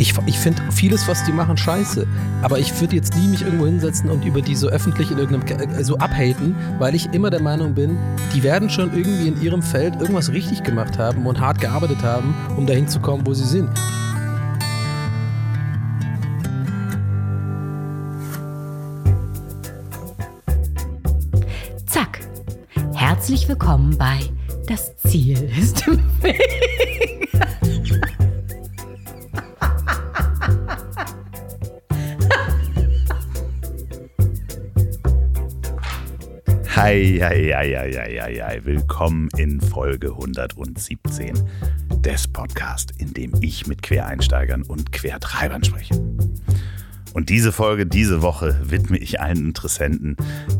Ich, ich finde vieles, was die machen, scheiße. Aber ich würde jetzt nie mich irgendwo hinsetzen und über die so öffentlich in irgendeinem äh, so abhaten, weil ich immer der Meinung bin, die werden schon irgendwie in ihrem Feld irgendwas richtig gemacht haben und hart gearbeitet haben, um dahin zu kommen, wo sie sind. Zack. Herzlich willkommen bei Das Ziel ist im Weg. Hei, hei, hei, hei, hei, hei. Willkommen in Folge 117 des Podcasts, in dem ich mit Quereinsteigern und Quertreibern spreche. Und diese Folge, diese Woche widme ich allen Interessenten,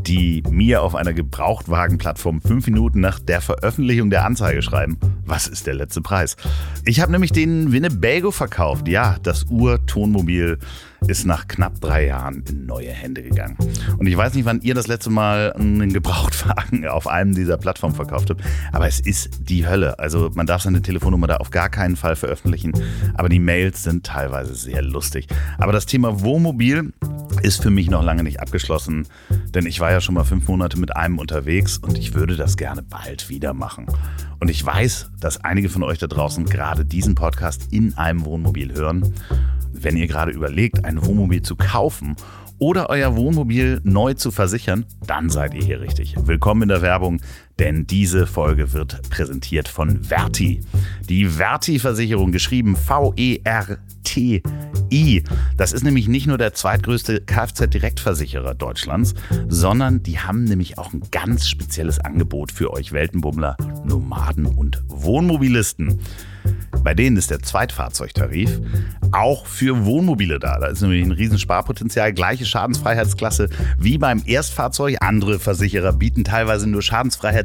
die mir auf einer Gebrauchtwagenplattform fünf Minuten nach der Veröffentlichung der Anzeige schreiben, was ist der letzte Preis? Ich habe nämlich den Winnebago verkauft. Ja, das Ur-Tonmobil ist nach knapp drei Jahren in neue Hände gegangen. Und ich weiß nicht, wann ihr das letzte Mal einen Gebrauchtwagen auf einem dieser Plattformen verkauft habt, aber es ist die Hölle. Also man darf seine Telefonnummer da auf gar keinen Fall veröffentlichen, aber die Mails sind teilweise sehr lustig. Aber das Thema Wohnmobil ist für mich noch lange nicht abgeschlossen, denn ich war ja schon mal fünf Monate mit einem unterwegs und ich würde das gerne bald wieder machen. Und ich weiß, dass einige von euch da draußen gerade diesen Podcast in einem Wohnmobil hören wenn ihr gerade überlegt, ein Wohnmobil zu kaufen oder euer Wohnmobil neu zu versichern, dann seid ihr hier richtig. Willkommen in der Werbung, denn diese Folge wird präsentiert von Verti. Die Verti-Versicherung, geschrieben V-E-R-T-I. Das ist nämlich nicht nur der zweitgrößte Kfz-Direktversicherer Deutschlands, sondern die haben nämlich auch ein ganz spezielles Angebot für euch Weltenbummler, Nomaden und Wohnmobilisten. Bei denen ist der Zweitfahrzeugtarif auch für Wohnmobile da. Da ist nämlich ein Riesensparpotenzial, gleiche Schadensfreiheitsklasse wie beim Erstfahrzeug. Andere Versicherer bieten teilweise nur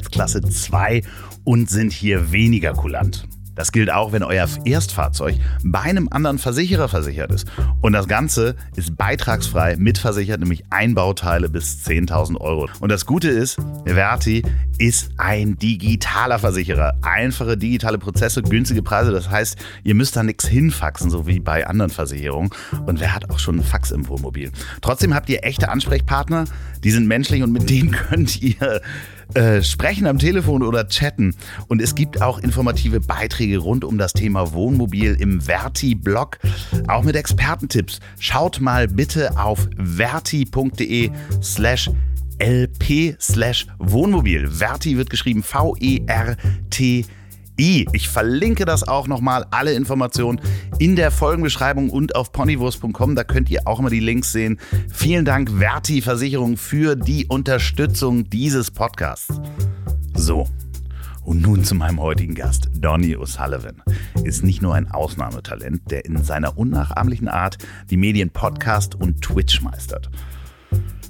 Schadensfreiheitsklasse 2 und sind hier weniger kulant. Das gilt auch, wenn euer Erstfahrzeug bei einem anderen Versicherer versichert ist. Und das Ganze ist beitragsfrei mitversichert, nämlich Einbauteile bis 10.000 Euro. Und das Gute ist, Verti ist ein digitaler Versicherer. Einfache digitale Prozesse, günstige Preise. Das heißt, ihr müsst da nichts hinfaxen, so wie bei anderen Versicherungen. Und wer hat auch schon einen Fax im Wohnmobil? Trotzdem habt ihr echte Ansprechpartner, die sind menschlich und mit denen könnt ihr äh, sprechen am Telefon oder chatten. Und es gibt auch informative Beiträge rund um das Thema Wohnmobil im Verti-Blog, auch mit Expertentipps. Schaut mal bitte auf verti.de slash lp slash Wohnmobil. Verti wird geschrieben V-E-R-T I. Ich verlinke das auch nochmal, alle Informationen in der Folgenbeschreibung und auf ponywurst.com. Da könnt ihr auch mal die Links sehen. Vielen Dank, Verti Versicherung, für die Unterstützung dieses Podcasts. So. Und nun zu meinem heutigen Gast. Donny O'Sullivan ist nicht nur ein Ausnahmetalent, der in seiner unnachahmlichen Art die Medien Podcast und Twitch meistert.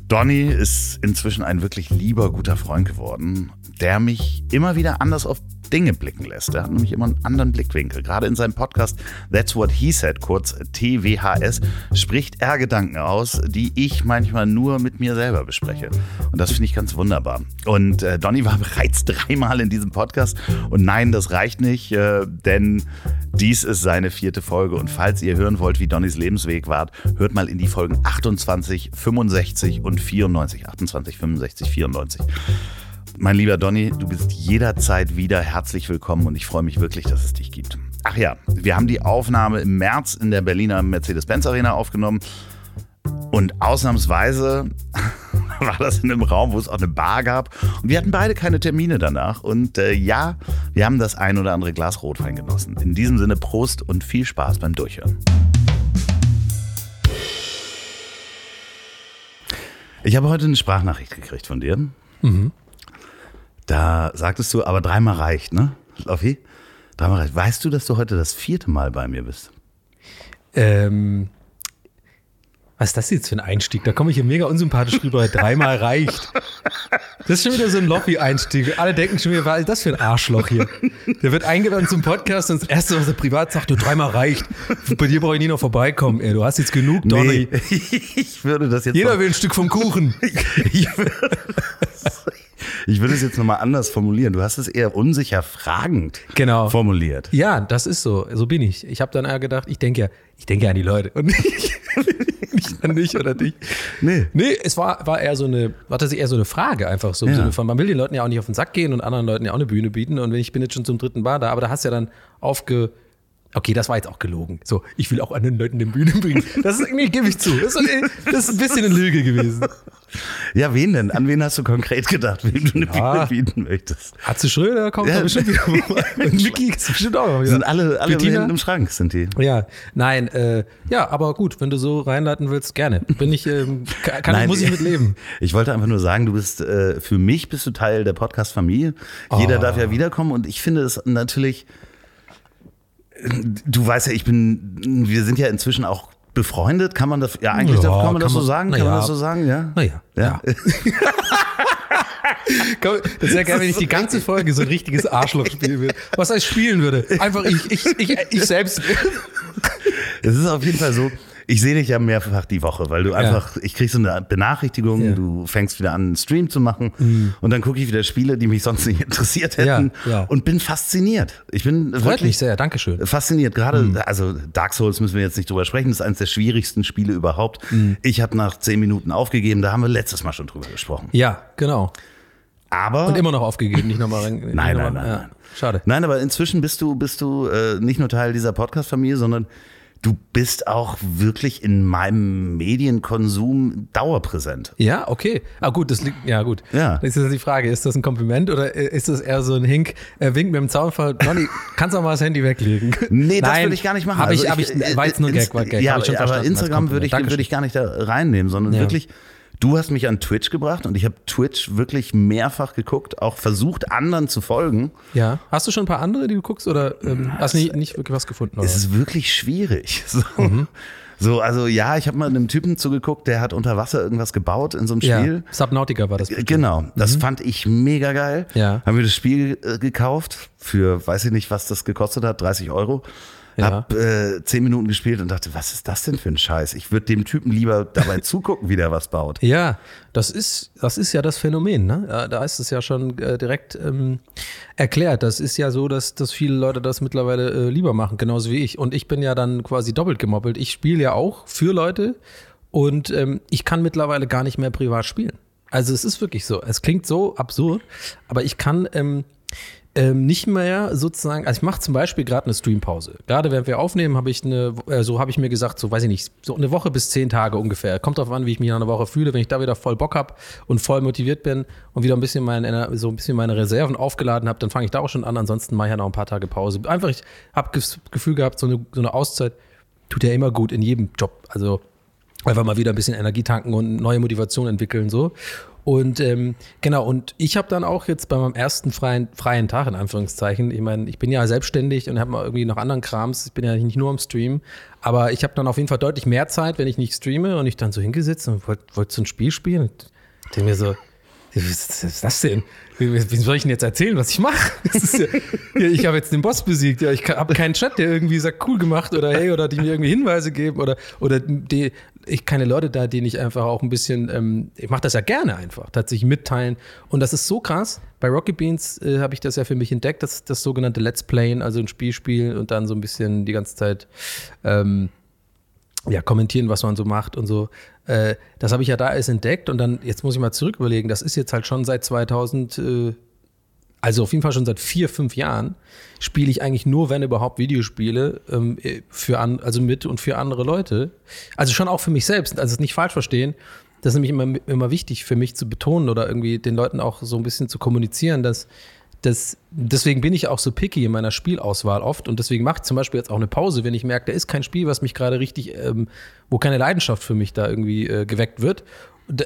Donny ist inzwischen ein wirklich lieber, guter Freund geworden, der mich immer wieder anders auf Dinge blicken lässt. Er hat nämlich immer einen anderen Blickwinkel. Gerade in seinem Podcast That's What He Said, kurz TWHS, spricht er Gedanken aus, die ich manchmal nur mit mir selber bespreche. Und das finde ich ganz wunderbar. Und äh, Donny war bereits dreimal in diesem Podcast. Und nein, das reicht nicht, äh, denn dies ist seine vierte Folge. Und falls ihr hören wollt, wie Donnys Lebensweg war, hört mal in die Folgen 28, 65 und 94. 28, 65, 94. Mein lieber Donny, du bist jederzeit wieder herzlich willkommen und ich freue mich wirklich, dass es dich gibt. Ach ja, wir haben die Aufnahme im März in der Berliner Mercedes-Benz Arena aufgenommen und ausnahmsweise war das in einem Raum, wo es auch eine Bar gab und wir hatten beide keine Termine danach und äh, ja, wir haben das ein oder andere Glas Rotwein genossen. In diesem Sinne Prost und viel Spaß beim Durchhören. Ich habe heute eine Sprachnachricht gekriegt von dir. Mhm. Da sagtest du, aber dreimal reicht, ne? Loffi? Dreimal reicht. Weißt du, dass du heute das vierte Mal bei mir bist? Ähm, was ist das jetzt für ein Einstieg? Da komme ich hier mega unsympathisch rüber. Dreimal reicht. Das ist schon wieder so ein Loffi-Einstieg. Alle denken schon wieder, was ist das für ein Arschloch hier? Der wird eingeladen zum Podcast und das Erste, was er privat sagt, du dreimal reicht. Bei dir brauche ich nie noch vorbeikommen. Ey, du hast jetzt genug, Donny. Nee, ich würde das jetzt. Jeder will ein Stück vom Kuchen. ich, würde, Ich würde es jetzt nochmal anders formulieren. Du hast es eher unsicher fragend Genau. formuliert. Ja, das ist so. So bin ich. Ich habe dann eher gedacht, ich denke ja, ich denke ja an die Leute und nicht, nicht an dich oder dich. Nee. Nee, es war, war eher so eine, war tatsächlich eher so eine Frage einfach so im Ja. Sinne von, man will den Leuten ja auch nicht auf den Sack gehen und anderen Leuten ja auch eine Bühne bieten und wenn ich bin jetzt schon zum dritten Bar da, aber da hast du ja dann aufge, okay, das war jetzt auch gelogen. So, ich will auch anderen Leuten eine Bühne bringen. Das ist, nee, gebe ich zu. Das ist, das ist ein bisschen eine Lüge gewesen. Ja, wen denn? An wen hast du konkret gedacht, wem du eine Ja. Bühne bieten möchtest? Atze Schröder kommt Ja. bestimmt wieder mal. Und Niki ist bestimmt auch mal sind alle, alle hinten im Schrank, sind die. Ja, nein, äh, ja, aber gut, wenn du so reinleiten willst, gerne. Bin ich, ähm, kann, kann, Nein, muss ich mit leben. Ich wollte einfach nur sagen, du bist äh, für mich bist du Teil der Podcast-Familie. Jeder Oh. darf ja wiederkommen und ich finde es natürlich. Du weißt ja, ich bin. Wir sind ja inzwischen auch befreundet. Kann man das? Ja, eigentlich Ja, kann man das kann so man- sagen. Kann man ja. das so sagen? Ja. Naja, Ja. Komm, Das wäre geil, wenn ich die ganze Folge so ein richtiges Arschloch spielen würde. Was heißt spielen würde? Einfach ich, ich, ich, ich selbst. Es ist auf jeden Fall so. Ich sehe dich ja mehrfach die Woche, weil du einfach, ich krieg so eine Benachrichtigung. Mhm. du fängst wieder an, einen Stream zu machen und dann gucke ich wieder Spiele, die mich sonst nicht interessiert hätten und bin fasziniert. Ich bin Freut wirklich sehr, Dankeschön. fasziniert. Gerade, Mhm. also Dark Souls müssen wir jetzt nicht drüber sprechen, das ist eines der schwierigsten Spiele überhaupt. Mhm. Ich habe nach zehn Minuten aufgegeben, da haben wir letztes Mal schon drüber gesprochen. Ja, genau. Aber Und immer noch aufgegeben, nicht nochmal rein. Nein, noch nein, mal- nein, ja. nein. Schade. Nein, aber inzwischen bist du, bist du äh, nicht nur Teil dieser Podcast-Familie, sondern du bist auch wirklich in meinem Medienkonsum dauerpräsent. Ja, okay. Ah, gut, das liegt, ja, gut. Ja. Das ist jetzt die Frage, ist das ein Kompliment oder ist das eher so ein Hink, äh, Wink mit dem Zaunfall? Donny, kannst du auch mal das Handy weglegen? Nee, das würde ich gar nicht machen. Hab ich, Also hab ich, war jetzt nur Gag, war Gag. Ja, ich aber Instagram würde ich, würde ich gar nicht da reinnehmen, sondern Ja. wirklich, du hast mich an Twitch gebracht und ich habe Twitch wirklich mehrfach geguckt, auch versucht, anderen zu folgen. Ja. Hast du schon ein paar andere, die du guckst oder ähm, hast du nicht, nicht wirklich was gefunden? Oder? Es ist wirklich schwierig. So, Mhm. so also ja, ich habe mal einem Typen zugeguckt, der hat unter Wasser irgendwas gebaut in so einem ja. Spiel. Subnautica war das. bestimmt. Genau, das fand ich mega geil. Ja. Haben wir das Spiel äh, gekauft für, weiß ich nicht, was das gekostet hat, 30 Euro. Ja. Hab äh, zehn Minuten gespielt und dachte, was ist das denn für ein Scheiß? Ich würde dem Typen lieber dabei zugucken, wie der was baut. Ja, das ist, das ist ja das Phänomen. Ne? Da ist es ja schon äh, direkt ähm, erklärt. Das ist ja so, dass, dass viele Leute das mittlerweile äh, lieber machen, genauso wie ich. Und ich bin ja dann quasi doppelt gemoppelt. Ich spiele ja auch für Leute und ähm, ich kann mittlerweile gar nicht mehr privat spielen. Also es ist wirklich so. Es klingt so absurd, aber ich kann ähm, ähm, nicht mehr sozusagen, also ich mache zum Beispiel gerade eine Streampause. Gerade während wir aufnehmen, habe ich eine, äh, so habe ich mir gesagt, so weiß ich nicht, so eine Woche bis zehn Tage ungefähr. Kommt drauf an, wie ich mich nach einer Woche fühle. Wenn ich da wieder voll Bock habe und voll motiviert bin und wieder ein bisschen meine, so ein bisschen meine Reserven aufgeladen habe, dann fange ich da auch schon an. Ansonsten mache ich ja noch ein paar Tage Pause. Einfach, ich habe das Gefühl gehabt, so eine, so eine Auszeit tut ja immer gut in jedem Job. Also einfach mal wieder ein bisschen Energie tanken und neue Motivation entwickeln so. Und ähm, genau, und ich habe dann auch jetzt bei meinem ersten freien, freien Tag, in Anführungszeichen, ich meine, ich bin ja selbstständig und habe mal irgendwie noch anderen Krams, ich bin ja nicht nur am Stream, aber ich habe dann auf jeden Fall deutlich mehr Zeit, wenn ich nicht streame und ich dann so hingesetzt und wollte wollt so ein Spiel spielen und denke mir so, was ist das denn? Wie, soll ich denn jetzt erzählen, was ich mache? Ja, ich habe jetzt den Boss besiegt. Ja, ich habe keinen Chat, der irgendwie sagt, cool gemacht oder hey, oder die mir irgendwie Hinweise geben oder, oder die, ich keine Leute da, denen ich einfach auch ein bisschen, ähm, ich mache das ja gerne einfach, tatsächlich mitteilen. Und das ist so krass. Bei Rocket Beans äh, habe ich das ja für mich entdeckt, das, das sogenannte Let's Playen, also ein Spiel spielen und dann so ein bisschen die ganze Zeit ähm, ja, kommentieren, was man so macht und so. Äh, das habe ich ja da erst entdeckt und dann, jetzt muss ich mal zurück überlegen, das ist jetzt halt schon seit 2000, äh, also auf jeden Fall schon seit vier, fünf Jahren, spiele ich eigentlich nur, wenn überhaupt, Videospiele ähm, äh, für an, also mit und für andere Leute. Also schon auch für mich selbst, also es nicht falsch verstehen. Das ist nämlich immer, immer wichtig für mich zu betonen oder irgendwie den Leuten auch so ein bisschen zu kommunizieren, dass das, deswegen bin ich auch so picky in meiner Spielauswahl oft und deswegen mache ich zum Beispiel jetzt auch eine Pause, wenn ich merke, da ist kein Spiel, was mich gerade richtig, ähm, wo keine Leidenschaft für mich da irgendwie äh, geweckt wird.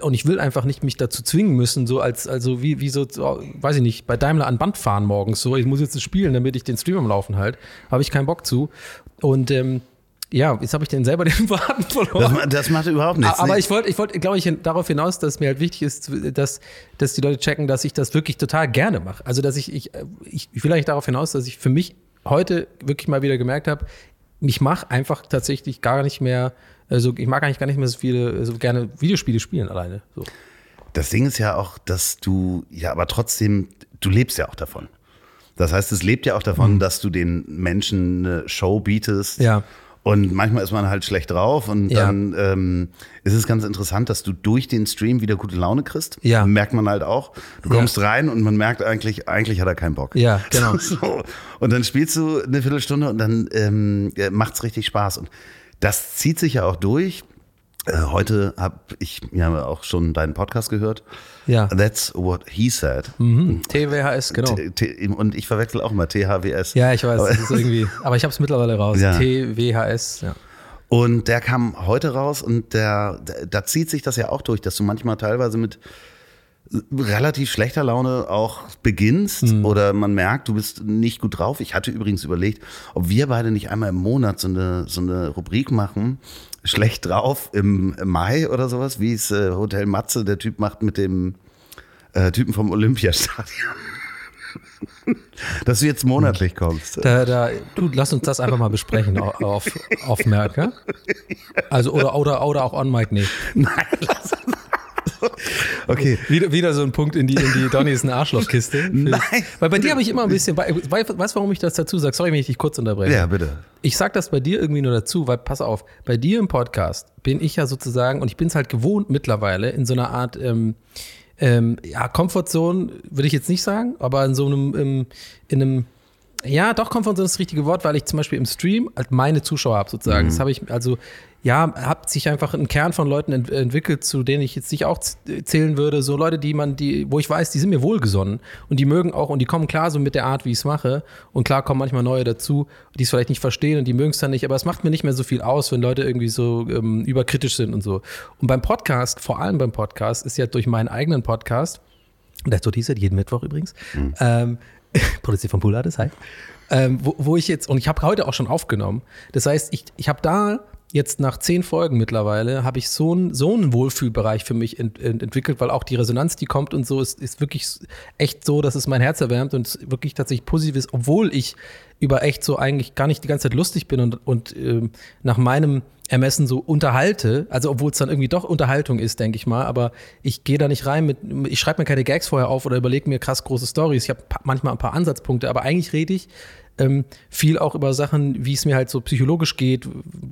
Und ich will einfach nicht mich dazu zwingen müssen, so als, also wie, wie so, weiß ich nicht, bei Daimler an Band fahren morgens, so, ich muss jetzt spielen, damit ich den Stream am Laufen halt. Habe ich keinen Bock zu. Und ähm, ja, jetzt habe ich den selber den Faden verloren. Das, das macht überhaupt nichts. Aber Nee. ich wollte, ich wollte, glaube ich, darauf hinaus, dass mir halt wichtig ist, dass, dass die Leute checken, dass ich das wirklich total gerne mache. Also, dass ich, ich, ich, ich will eigentlich darauf hinaus, dass ich für mich heute wirklich mal wieder gemerkt habe, ich mache einfach tatsächlich gar nicht mehr, also ich mag eigentlich gar nicht mehr so viele, so gerne Videospiele spielen alleine. So. Das Ding ist ja auch, dass du ja aber trotzdem, du lebst ja auch davon. Das heißt, es lebt ja auch davon, dass du den Menschen eine Show bietest. Ja. Und manchmal ist man halt schlecht drauf und Ja. dann ähm, ist es ganz interessant, dass du durch den Stream wieder gute Laune kriegst. Ja. Merkt man halt auch. Du Ja. kommst rein und man merkt eigentlich, eigentlich hat er keinen Bock. Ja, genau. So. Und dann spielst du eine Viertelstunde und dann ähm, macht's richtig Spaß. Und das zieht sich ja auch durch. Äh, heute habe ich ja auch schon deinen Podcast gehört. Ja. That's what he said. Mhm. TWHS, genau. T- T- Und ich verwechsel auch immer THWS. Ja, ich weiß, Aber- das ist irgendwie, aber ich habe es mittlerweile raus. Ja. TWHS, ja. Und der kam heute raus und der, der, da zieht sich das ja auch durch, dass du manchmal teilweise mit relativ schlechter Laune auch beginnst Mhm. oder man merkt, du bist nicht gut drauf. Ich hatte übrigens überlegt, ob wir beide nicht einmal im Monat so eine, so eine Rubrik machen, schlecht drauf im Mai oder sowas, wie es äh, Hotel Matze, der Typ macht mit dem äh, Typen vom Olympiastadion. Dass du jetzt monatlich kommst. Da, da, du, lass uns das einfach mal besprechen au- auf, auf Merke. Also, oder, oder, oder auch on mic nicht. Nein, lass Okay. Wieder, wieder so ein Punkt in die, in die Donny ist eine Arschlochkiste. Nein. Weil bei dir habe ich immer ein bisschen, weißt du, warum ich das dazu sage? Sorry, wenn ich dich kurz unterbreche. Ja, bitte. Ich sag das bei dir irgendwie nur dazu, weil pass auf, bei dir im Podcast bin ich ja sozusagen, und ich bin es halt gewohnt mittlerweile, in so einer Art, ähm, ähm, ja, Comfortzone würde ich jetzt nicht sagen, aber in so einem, ähm, in einem, ja, doch, Comfortzone ist das richtige Wort, weil ich zum Beispiel im Stream halt meine Zuschauer habe sozusagen. Das habe ich, also, ja, hat sich einfach ein Kern von Leuten ent entwickelt, zu denen ich jetzt nicht auch zählen würde. So Leute, die man, die, wo ich weiß, die sind mir wohlgesonnen und die mögen auch und die kommen klar so mit der Art, wie ich es mache. Und klar kommen manchmal neue dazu, die es vielleicht nicht verstehen und die mögen es dann nicht, aber es macht mir nicht mehr so viel aus, wenn Leute irgendwie so ähm, überkritisch sind und so. Und beim Podcast, vor allem beim Podcast, ist ja durch meinen eigenen Podcast, das tut dieser jeden Mittwoch übrigens. Ähm, produziert von Pularis, hi. Ähm, wo, wo ich jetzt, und ich habe heute auch schon aufgenommen. Das heißt, ich, ich habe da jetzt nach zehn Folgen mittlerweile, habe ich so einen so einen Wohlfühlbereich für mich ent, ent, entwickelt, weil auch die Resonanz, die kommt und so, ist, ist wirklich echt so, dass es mein Herz erwärmt und wirklich tatsächlich positiv ist, obwohl ich über echt so eigentlich gar nicht die ganze Zeit lustig bin und, und ähm, nach meinem Ermessen so unterhalte, also obwohl es dann irgendwie doch Unterhaltung ist, denke ich mal, aber ich gehe da nicht rein mit, ich schreibe mir keine Gags vorher auf oder überlege mir krass große Stories. Ich habe manchmal ein paar Ansatzpunkte, aber eigentlich rede ich ähm, viel auch über Sachen, wie es mir halt so psychologisch geht,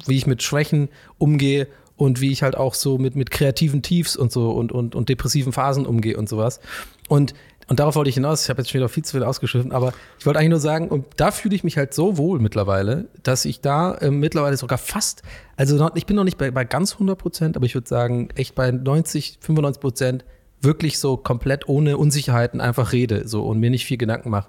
wie ich mit Schwächen umgehe und wie ich halt auch so mit, mit kreativen Tiefs und so und, und, und depressiven Phasen umgehe und sowas. Und und darauf wollte ich hinaus, ich habe jetzt schon wieder viel zu viel ausgeschrieben, aber ich wollte eigentlich nur sagen, und da fühle ich mich halt so wohl mittlerweile, dass ich da ähm, mittlerweile sogar fast, also noch, ich bin noch nicht bei, bei ganz 100 Prozent, aber ich würde sagen, echt bei 90, 95 Prozent wirklich so komplett ohne Unsicherheiten einfach rede so und mir nicht viel Gedanken mache.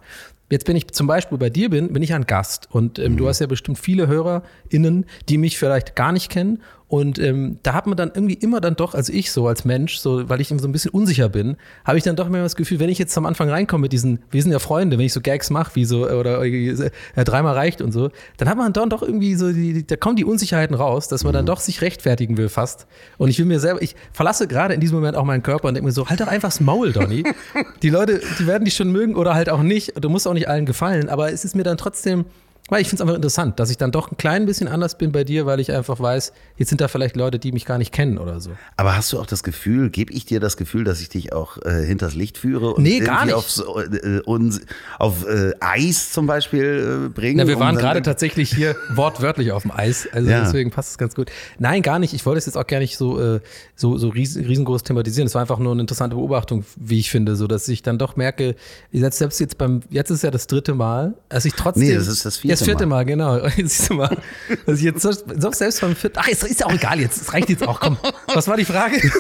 Jetzt bin ich zum Beispiel bei dir bin, bin ich ein Gast. Und ähm, du hast ja bestimmt viele HörerInnen, die mich vielleicht gar nicht kennen und ähm, da hat man dann irgendwie immer dann doch, also ich so als Mensch, so, weil ich so ein bisschen unsicher bin, habe ich dann doch immer das Gefühl, wenn ich jetzt am Anfang reinkomme mit diesen, wir sind ja Freunde, wenn ich so Gags mache, wie so, oder äh, dreimal reicht und so, dann hat man dann doch irgendwie so, die, da kommen die Unsicherheiten raus, dass man dann doch sich rechtfertigen will fast. Und ich will mir selber, ich verlasse gerade in diesem Moment auch meinen Körper und denke mir so, halt doch einfach das Maul, Donny. die Leute, die werden dich schon mögen oder halt auch nicht. Du musst auch nicht allen gefallen, aber es ist mir dann trotzdem, weil ich finde es einfach interessant, dass ich dann doch ein klein bisschen anders bin bei dir, weil ich einfach weiß, jetzt sind da vielleicht Leute, die mich gar nicht kennen oder so. Aber hast du auch das Gefühl, gebe ich dir das Gefühl, dass ich dich auch äh, hinters Licht führe und Nee, gar nicht. auf, so, äh, uns, auf äh, Eis zum Beispiel äh, bringe? Na, wir um waren gerade tatsächlich hier wortwörtlich auf dem Eis, also Ja. deswegen passt es ganz gut. Nein, gar nicht. Ich wollte es jetzt auch gar nicht so, äh, so, so ries riesengroß thematisieren. Es war einfach nur eine interessante Beobachtung, wie ich finde, so dass ich dann doch merke, selbst selbst jetzt beim, jetzt ist ja das dritte Mal, dass ich trotzdem. Nee, das ist das vierte Das vierte Mal, genau. Siehst du mal. Dass ich jetzt so, so selbst beim vierten, ach, es ist ja auch egal jetzt, es reicht jetzt auch, komm. Was war die Frage?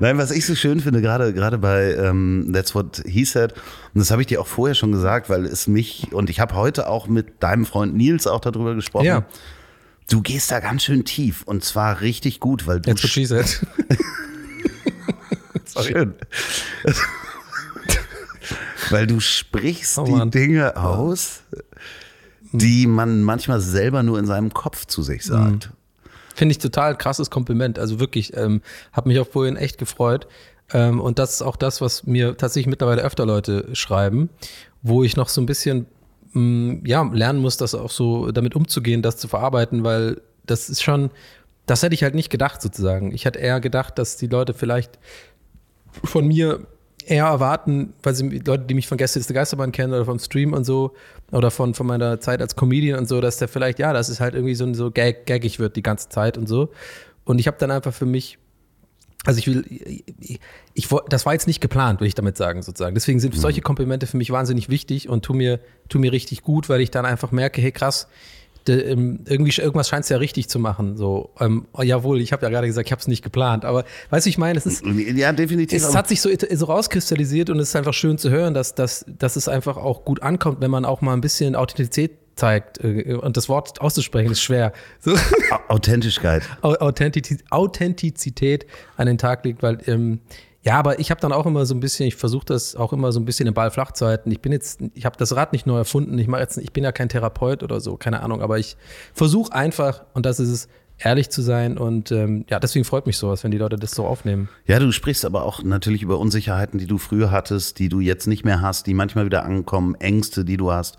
Nein, was ich so schön finde, gerade gerade bei ähm, That's What He Said, und das habe ich dir auch vorher schon gesagt, weil es mich, und ich habe heute auch mit deinem Freund Nils auch darüber gesprochen, Ja. du gehst da ganz schön tief und zwar richtig gut, weil du Jetzt what she said. Schön. Weil du sprichst Oh die. Dinge aus, die man manchmal selber nur in seinem Kopf zu sich sagt. Finde ich total krasses Kompliment. Also wirklich, ähm, habe mich auch vorhin echt gefreut. Ähm, und das ist auch das, was mir tatsächlich mittlerweile öfter Leute schreiben, wo ich noch so ein bisschen mh, ja, lernen muss, das auch so damit umzugehen, das zu verarbeiten, weil das ist schon, das hätte ich halt nicht gedacht sozusagen. Ich hätte eher gedacht, dass die Leute vielleicht von mir eher erwarten, weil sie Leute, die mich von Gäste ist der Geisterbahn kennen oder vom Stream und so, oder von, von meiner Zeit als Comedian und so, dass der vielleicht, ja, das ist halt irgendwie so, so gag, gaggig wird die ganze Zeit und so. Und ich habe dann einfach für mich, also ich will, ich, ich, das war jetzt nicht geplant, will ich damit sagen, sozusagen. Deswegen sind solche Komplimente für mich wahnsinnig wichtig und tu mir, tu mir richtig gut, weil ich dann einfach merke, hey krass, de, ähm, irgendwie irgendwas scheint es ja richtig zu machen. So, ähm, oh, jawohl, ich habe ja gerade gesagt, ich habe es nicht geplant, aber weißt du, ich meine, es ist Ja, definitiv. es hat sich so, so rauskristallisiert und es ist einfach schön zu hören, dass, dass, dass es einfach auch gut ankommt, wenn man auch mal ein bisschen Authentizität zeigt. äh, Und das Wort auszusprechen ist schwer. So. Au- Authentischkeit. Au- Authentiz Authentizität an den Tag legt, weil ähm, ja, aber ich habe dann auch immer so ein bisschen, ich versuche das auch immer so ein bisschen den Ball flach zu halten. Ich bin jetzt, ich habe das Rad nicht neu erfunden. Ich mache jetzt, ich bin ja kein Therapeut oder so, keine Ahnung, aber ich versuche einfach und das ist es, ehrlich zu sein und ähm, ja, deswegen freut mich sowas, wenn die Leute das so aufnehmen. Ja, du sprichst aber auch natürlich über Unsicherheiten, die du früher hattest, die du jetzt nicht mehr hast, die manchmal wieder ankommen, Ängste, die du hast.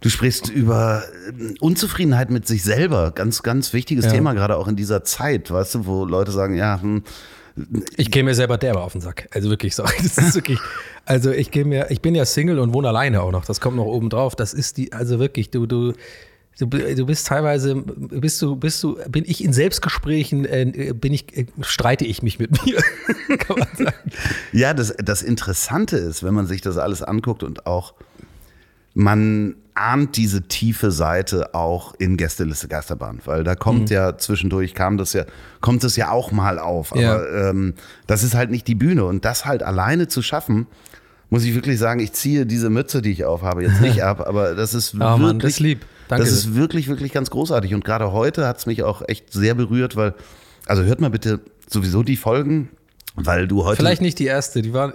Du sprichst über äh, Unzufriedenheit mit sich selber. Ganz, ganz wichtiges Ja. Thema, gerade auch in dieser Zeit, weißt du, wo Leute sagen, ja, hm, Ich gehe mir selber derbe auf den Sack. Also wirklich, sorry. Das ist wirklich. Also ich gehe mir, ich bin ja Single und wohne alleine auch noch. Das kommt noch oben drauf. Das ist die, also wirklich, du, du, du, du bist teilweise, bist du, bist du, bin ich in Selbstgesprächen, äh, bin ich, äh, streite ich mich mit mir. Kann man sagen. Ja, das, das Interessante ist, wenn man sich das alles anguckt und auch man ahnt diese tiefe Seite auch in Gästeliste Geisterbahn, weil da kommt ja zwischendurch kam das ja, kommt es ja auch mal auf. Aber Ja. ähm, das ist halt nicht die Bühne und das halt alleine zu schaffen, muss ich wirklich sagen, ich ziehe diese Mütze, die ich aufhabe, jetzt nicht ab, aber das ist Oh wirklich, Mann, das lieb. Danke. das ist wirklich, wirklich ganz großartig. Und gerade heute hat es mich auch echt sehr berührt, weil, also hört mal bitte sowieso die Folgen, weil du heute. Vielleicht nicht die erste, die war,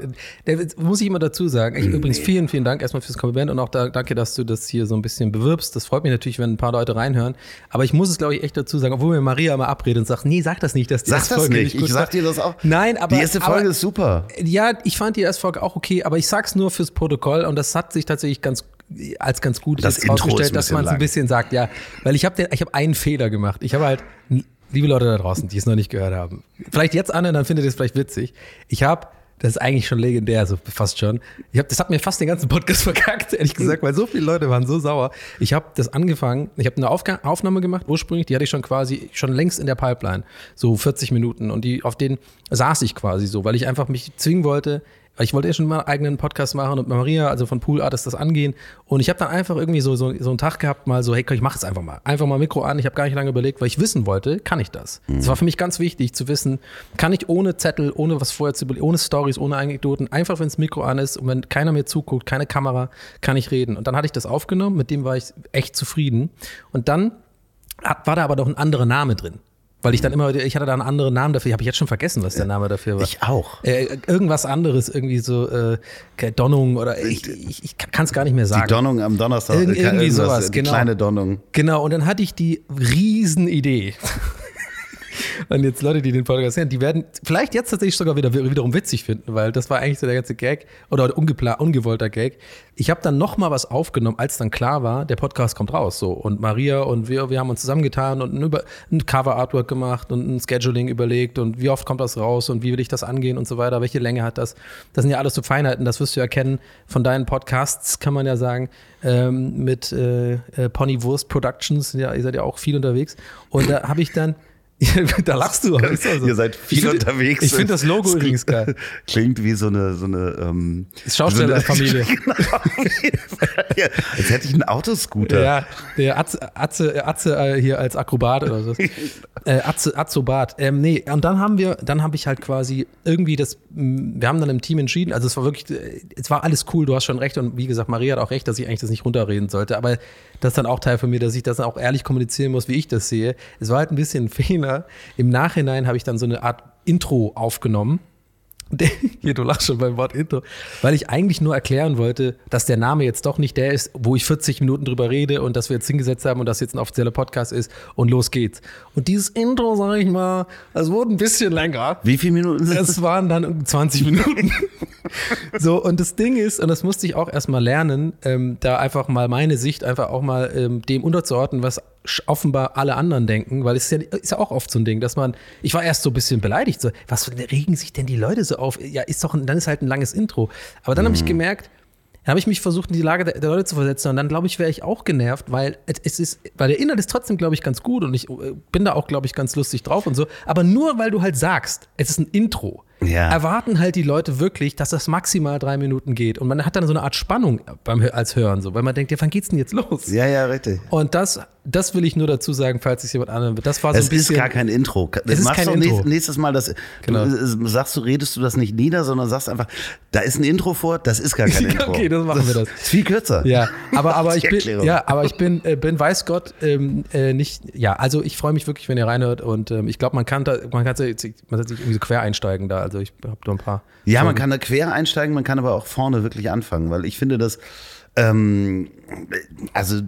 muss ich immer dazu sagen. Ich, übrigens vielen, vielen Dank erstmal fürs Kompliment und auch da, danke, dass du das hier so ein bisschen bewirbst. Das freut mich natürlich, wenn ein paar Leute reinhören. Aber ich muss es, glaube ich, echt dazu sagen, obwohl mir Maria immer abredet und sagt, nee, sag das nicht, dass die Sag erste das Folge nicht. gut Ich sag dir das auch. Nein, aber Die erste Folge aber, ist super. Ja, ich fand die erste Folge auch okay, aber ich sag's nur fürs Protokoll und das hat sich tatsächlich ganz als ganz gut Das jetzt Intro rausgestellt, dass man es ein bisschen sagt, ja, weil ich habe ich habe einen Fehler gemacht. Ich habe halt liebe Leute da draußen, die es noch nicht gehört haben. Vielleicht jetzt an, dann findet ihr es vielleicht witzig. Ich habe das ist eigentlich schon legendär, so fast schon. Ich hab, das hat mir fast den ganzen Podcast verkackt, ehrlich gesagt, weil so viele Leute waren so sauer. Ich habe das angefangen, ich habe eine Aufga Aufnahme gemacht, ursprünglich, die hatte ich schon quasi schon längst in der Pipeline, so 40 Minuten. Und die, auf denen saß ich quasi so, weil ich einfach mich zwingen wollte, weil ich wollte ja schon mal einen eigenen Podcast machen und mit Maria, also von Pool Artist, das angehen. Und ich habe dann einfach irgendwie so, so, so einen Tag gehabt, mal so, hey, ich mach es einfach mal. Einfach mal Mikro an. Ich habe gar nicht lange überlegt, weil ich wissen wollte, kann ich das? Es war für mich ganz wichtig zu wissen, kann ich ohne Zettel, ohne was vorher zu überlegen, ohne Stories, ohne Anekdoten, einfach wenn das Mikro an ist und wenn keiner mir zuguckt, keine Kamera, kann ich reden. Und dann hatte ich das aufgenommen, mit dem war ich echt zufrieden. Und dann hat, war da aber noch ein anderer Name drin. Weil ich dann immer, ich hatte da einen anderen Namen dafür, habe ich jetzt schon vergessen, was der Name dafür war. Ich auch. Äh, irgendwas anderes, irgendwie so äh, Donnung oder ich, ich, ich kann es gar nicht mehr Die sagen. Donnung am Donnerstag. Irgend- äh, irgendwie sowas, die genau. kleine Donnung. Genau, und dann hatte ich die Riesenidee. Und jetzt Leute, die den Podcast hören, die werden vielleicht jetzt tatsächlich sogar wieder wiederum witzig finden, weil das war eigentlich so der ganze Gag oder ungepla ungewollter Gag. Ich habe dann noch mal was aufgenommen, als dann klar war, der Podcast kommt raus so und Maria und wir, wir haben uns zusammengetan und ein, ein Cover Artwork gemacht und ein Scheduling überlegt und wie oft kommt das raus und wie will ich das angehen und so weiter, welche Länge hat das? Das sind ja alles so Feinheiten, das wirst du erkennen von deinen Podcasts, kann man ja sagen, ähm, mit äh, äh, Pony Wurst Productions, ja, ihr seid ja auch viel unterwegs und da habe ich dann da lachst du. aber also- Ihr seid viel ich find, unterwegs. Ich finde das Logo übrigens geil. Klingt wie so eine, so eine ähm, Schaustellerfamilie. So genau. als hätte ich einen Autoscooter. Ja, der Atze, Atze, Atze äh, hier als Akrobat oder so. äh, Atze, Azobat. Ähm, nee, und dann haben wir, dann habe ich halt quasi irgendwie das, wir haben dann im Team entschieden, also es war wirklich, äh, es war alles cool, du hast schon recht und wie gesagt, Maria hat auch recht, dass ich eigentlich das nicht runterreden sollte, aber das ist dann auch Teil von mir, dass ich das dann auch ehrlich kommunizieren muss, wie ich das sehe. Es war halt ein bisschen ein Fehler. Im Nachhinein habe ich dann so eine Art Intro aufgenommen. Hier, du lachst schon beim Wort Intro. Weil ich eigentlich nur erklären wollte, dass der Name jetzt doch nicht der ist, wo ich 40 Minuten drüber rede und dass wir jetzt hingesetzt haben und das jetzt ein offizieller Podcast ist und los geht's. Und dieses Intro, sag ich mal, es wurde ein bisschen länger. Wie viele Minuten sind es? Es waren dann um 20 Minuten. so, und das Ding ist, und das musste ich auch erstmal lernen, ähm, da einfach mal meine Sicht einfach auch mal ähm, dem unterzuordnen, was offenbar alle anderen denken, weil es ist ja, ist ja auch oft so ein Ding, dass man, ich war erst so ein bisschen beleidigt, so, was regen sich denn die Leute so auf? Ja, ist doch, ein, dann ist halt ein langes Intro. Aber dann habe ich gemerkt, dann habe ich mich versucht, in die Lage der, der Leute zu versetzen und dann, glaube ich, wäre ich auch genervt, weil es, es ist, weil der Inhalt ist trotzdem, glaube ich, ganz gut und ich äh, bin da auch, glaube ich, ganz lustig drauf und so. Aber nur weil du halt sagst, es ist ein Intro, Ja. erwarten halt die Leute wirklich, dass das maximal drei Minuten geht. Und man hat dann so eine Art Spannung beim, als Hören, so, weil man denkt, ja, wann geht's denn jetzt los? Ja, ja, richtig. Und das, das will ich nur dazu sagen, falls es jemand anderen wird. Das war so Es ein bisschen. ist gar kein Intro. Es ist kein Intro. nächst- nächstes Mal das. Genau. Du, sagst du, redest du das nicht nieder, sondern sagst einfach, da ist ein Intro vor, das ist gar kein Ja, Intro. okay, dann machen wir das. Ist viel kürzer. Ja, aber, aber ich bin, ja, aber ich bin, äh, bin weiß Gott ähm, äh, nicht, ja, also ich freue mich wirklich, wenn ihr reinhört und ähm, ich glaube, man kann da, man kann sich, man kann sich irgendwie so quer einsteigen da, also ich habe da ein paar. Ja, man kann da quer einsteigen, man kann aber auch vorne wirklich anfangen, weil ich finde das, ähm, also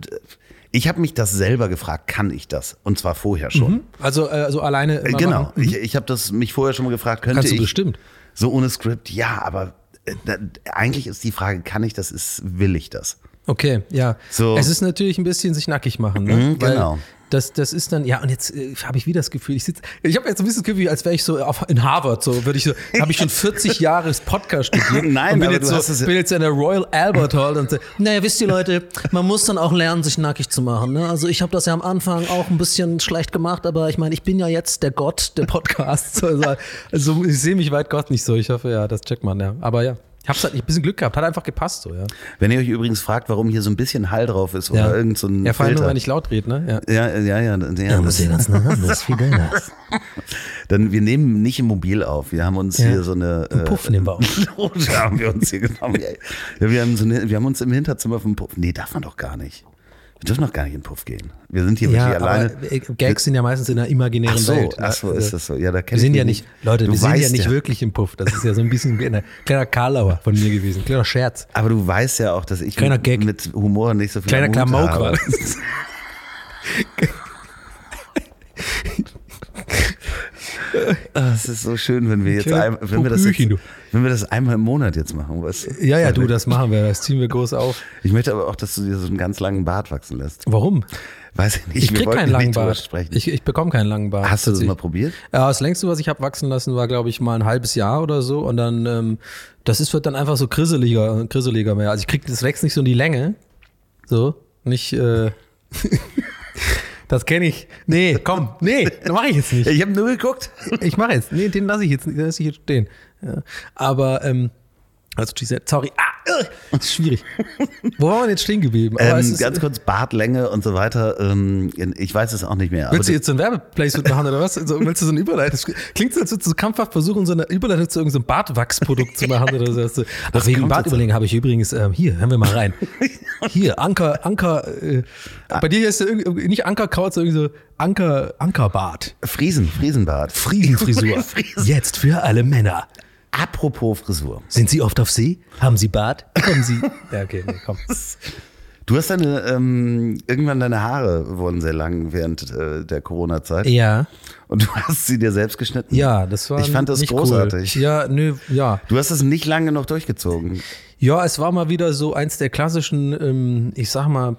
ich habe mich das selber gefragt, kann ich das? Und zwar vorher schon. Also, äh, also alleine. Äh, genau, machen. ich, ich habe das mich vorher schon mal gefragt, könnte Kannst du ich bestimmt. so ohne Skript? Ja, aber äh, da, eigentlich ist die Frage, kann ich das? Ist will ich das? Okay, ja. So. Es ist natürlich ein bisschen sich nackig machen, ne? Mhm, genau. Das, das ist dann, ja, und jetzt äh, habe ich wieder das Gefühl, ich sitze, ich habe jetzt ein bisschen das Gefühl, als wäre ich so auf, in Harvard, so würde ich so, habe ich schon 40 Jahre Podcast studiert. Nein, und bin jetzt so, bin jetzt in der Royal Albert Hall und so, naja, wisst ihr Leute, man muss dann auch lernen, sich nackig zu machen. Ne? Also ich habe das ja am Anfang auch ein bisschen schlecht gemacht, aber ich meine, ich bin ja jetzt der Gott der Podcasts. Also, also ich sehe mich weit Gott nicht so. Ich hoffe, ja, das checkt man, ja. Aber ja. Ich hab's halt ein bisschen Glück gehabt, hat einfach gepasst so, ja. Wenn ihr euch übrigens fragt, warum hier so ein bisschen Hall drauf ist oder ja. irgend so ein ja, vor allem nur, Filter. wenn ich laut rede, ne? Ja. ja, ja, ja, ja, ganz nah ran, das ist viel geiler. Dann wir nehmen nicht im Mobil auf. Wir haben uns Ja. hier so eine Einen Puff nehmen wir auf. Loge haben wir uns hier genommen. Ja, wir haben so eine, wir haben uns im Hinterzimmer vom Puff. Nee, darf man doch gar nicht. Wir dürfen doch gar nicht in den Puff gehen. Wir sind hier Ja, wirklich alleine. Gags sind ja meistens in einer imaginären Ach so, Welt. ach so, Also, ist das so. Ja, da Wir sind ja nicht, Leute, Du wir sind ja nicht wirklich im Puff. Das ist ja so ein bisschen ein kleiner Karlauer von mir gewesen, kleiner Scherz. Aber du weißt ja auch, dass ich mit, mit Humor nicht so viel Kleiner am Hut Klamauk habe. war das. Ah, Es ist so schön, wenn wir jetzt Kleiner ein, wenn wir das jetzt, wenn wir das einmal im Monat jetzt machen. Was, Ja, ja, du, das machen wir, das ziehen wir groß auf. Ich möchte aber auch, dass du dir so einen ganz langen Bart wachsen lässt. Warum? Weiß ich nicht. Ich krieg keinen langen Bart. Ich, ich bekomme keinen langen Bart. Hast du das mal probiert? Ja, das längste, was ich habe wachsen lassen, war, glaube ich, mal ein halbes Jahr oder so. Und dann, ähm, das ist, wird dann einfach so grisseliger, grisseliger mehr. Also ich krieg, das wächst nicht so in die Länge. So. Nicht, äh, das kenne ich. Nee, komm, nee, das mache ich jetzt nicht. Ich habe nur geguckt. Ich mache jetzt. Nee, den lasse ich jetzt, den lasse ich jetzt stehen. Ja. Aber, ähm, also, said, sorry. Ah, äh, das ist schwierig. Wo waren wir jetzt stehen geblieben? Ähm, ganz kurz, Bartlänge und so weiter. Ähm, ich weiß es auch nicht mehr. Willst du jetzt so ein Werbeplacement machen oder was? So, willst du so eine Überleitung? Klingt so, als würdest du so krampfhaft versuchen, so eine Überleitung zu irgendeinem Bartwachsprodukt zu machen oder so. Ach, wegen kommt Bartüberlegen habe ich übrigens, ähm, hier, hören wir mal rein. Hier, Anker, Anker, äh, bei dir ist nicht Ankerkraut, sondern irgendwie so Anker, Ankerbart. Friesen, Friesenbart. Friesenfrisur. Friesen. Jetzt für alle Männer. Apropos Frisur. Sind Sie oft auf See? Haben Sie Bart? Kommen Sie. Ja, okay, nee, komm. Du hast deine, ähm, irgendwann deine Haare wurden sehr lang während äh, der Corona-Zeit. Ja, Und du hast sie dir selbst geschnitten. ja, das war Ich fand das großartig. Cool. Ja, nö, ja. Du hast es nicht lange genug durchgezogen. Ja, es war mal wieder so eins der klassischen, ähm, ich sag mal,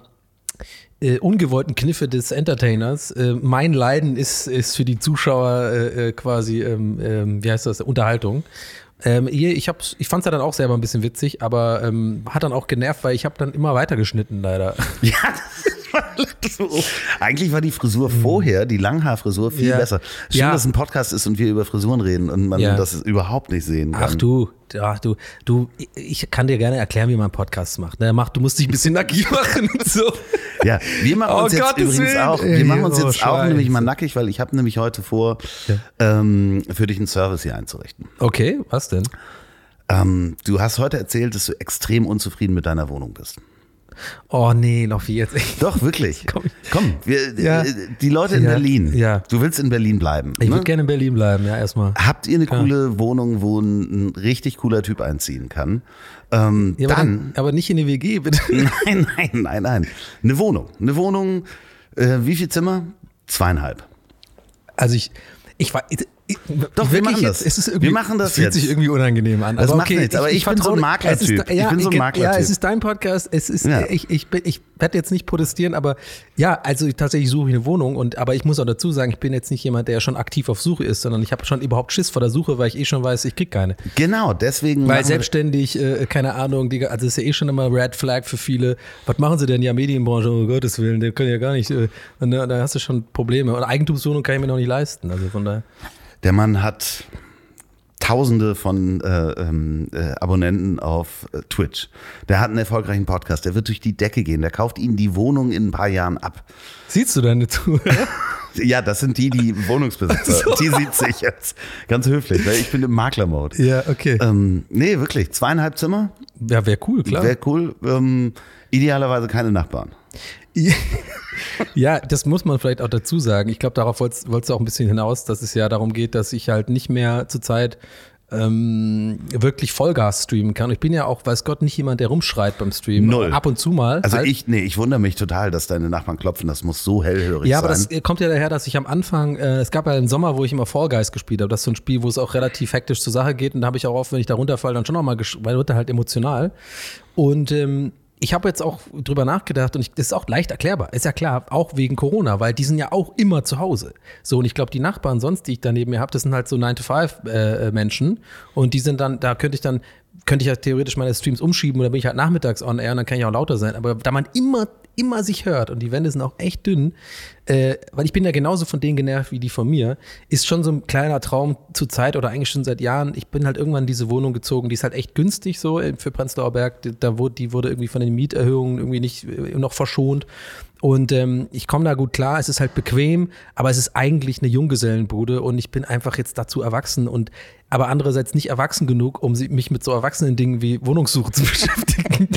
äh, ungewollten Kniffe des Entertainers. Äh, mein Leiden ist, ist für die Zuschauer äh, äh, quasi, ähm, ähm, wie heißt das, Unterhaltung. Ähm, ich, hab's, ich fand es ja dann auch selber ein bisschen witzig, aber ähm, hat dann auch genervt, weil ich habe dann immer weiter geschnitten, leider. Ja. Eigentlich war die Frisur vorher, die Langhaarfrisur, viel. Ja. besser. Schön, Ja. dass es ein Podcast ist und wir über Frisuren reden und man Ja. das überhaupt nicht sehen kann. Ach du, ach du, du, ich kann dir gerne erklären, wie man Podcasts macht. Ne? Mach, du musst dich ein bisschen nackig machen und so. Ja, wir machen Oh, uns jetzt Gottes übrigens Willen. auch, wir machen uns Oh, jetzt auch Scheiße. nämlich mal nackig, weil ich habe nämlich heute vor, ähm, für dich einen Service hier einzurichten. Okay, was denn? Ähm, du hast heute erzählt, dass du extrem unzufrieden mit deiner Wohnung bist. Oh nee, noch wie jetzt. Doch, wirklich. Komm. Komm, wir, Ja. äh, die Leute in Ja, Berlin. ja. Du willst in Berlin bleiben. Ich ne? würde gerne in Berlin bleiben, ja, erstmal. Habt ihr eine coole Wohnung, wo ein, richtig cooler Typ einziehen kann? Ähm, Ja, aber, dann, aber nicht in die WG, bitte. nein, nein, nein, nein. Eine Wohnung. Eine Wohnung, äh, wie viel Zimmer? Zweieinhalb. Also ich, ich war, Doch, wir machen das. Jetzt, wir machen das es fühlt jetzt. sich irgendwie unangenehm an. Das aber macht okay, nichts, aber ich bin so ein Maklertyp. Ja, Ich bin so ein Ja, Maklertyp. es ist dein Podcast. Es ist, Ja. ich, ich, bin- ich werde jetzt nicht protestieren, aber ja, also ich, tatsächlich suche ich eine Wohnung und aber ich muss auch dazu sagen, ich bin jetzt nicht jemand, der schon aktiv auf Suche ist, sondern ich habe schon überhaupt Schiss vor der Suche, weil ich eh schon weiß, ich krieg keine. Genau, deswegen. Weil selbstständig, äh, keine Ahnung, die, also ist ja eh schon immer Red Flag für viele. Was machen sie denn? Ja, Medienbranche, um Gottes Willen, die können ja gar nicht, äh, und da, da hast du schon Probleme. Und Eigentumswohnung kann ich mir noch nicht leisten. Also von daher. Der Mann hat Tausende von äh, ähm, äh, Abonnenten auf äh, Twitch. Der hat einen erfolgreichen Podcast. Der wird durch die Decke gehen. Der kauft ihnen die Wohnung in ein paar Jahren ab. Siehst du deine Tour? Ja, das sind die, die Wohnungsbesitzer. Die sieht sich jetzt ganz höflich, weil ich bin im Maklermode. ja, okay. Ähm, nee, wirklich. Zweieinhalb Zimmer. Ja, wäre cool, klar. Wäre cool. Ähm, idealerweise keine Nachbarn. Ja, das muss man vielleicht auch dazu sagen. Ich glaube, darauf wolltest, wolltest du auch ein bisschen hinaus, dass es ja darum geht, dass ich halt nicht mehr zurzeit ähm, wirklich Vollgas streamen kann. Ich bin ja auch, weiß Gott, nicht jemand, der rumschreit beim Streamen. Null. Ab und zu mal. Also halt. ich, nee, ich wundere mich total, dass deine Nachbarn klopfen. Das muss so hellhörig Ja, sein. aber das äh, kommt ja daher, dass ich am Anfang, äh, es gab ja einen Sommer, wo ich immer Fall Guys gespielt habe. Das ist so ein Spiel, wo es auch relativ hektisch zur Sache geht. Und da habe ich auch oft, wenn ich da runterfalle, dann schon nochmal, weil wird er halt emotional. Und ähm, ich habe jetzt auch drüber nachgedacht und ich, das ist auch leicht erklärbar. Ist ja klar, auch wegen Corona, weil die sind ja auch immer zu Hause. So, und ich glaube, die Nachbarn sonst, die ich da neben mir habe, das sind halt so 9-to-5-Menschen. und die sind dann, da könnte ich dann, könnte ich ja theoretisch meine Streams umschieben oder bin ich halt nachmittags on air und dann kann ich auch lauter sein. Aber da man immer, immer sich hört und die Wände sind auch echt dünn, äh, weil ich bin ja genauso von denen genervt wie die von mir, ist schon so ein kleiner Traum zur Zeit oder eigentlich schon seit Jahren. Ich bin halt irgendwann in diese Wohnung gezogen, die ist halt echt günstig so äh, für Prenzlauer Berg. Da wurde, die wurde irgendwie von den Mieterhöhungen irgendwie nicht äh, noch verschont. Und ähm, ich komme da gut klar, es ist halt bequem, aber es ist eigentlich eine Junggesellenbude und ich bin einfach jetzt dazu erwachsen und aber andererseits nicht erwachsen genug, um mich mit so erwachsenen Dingen wie Wohnungssuche zu beschäftigen.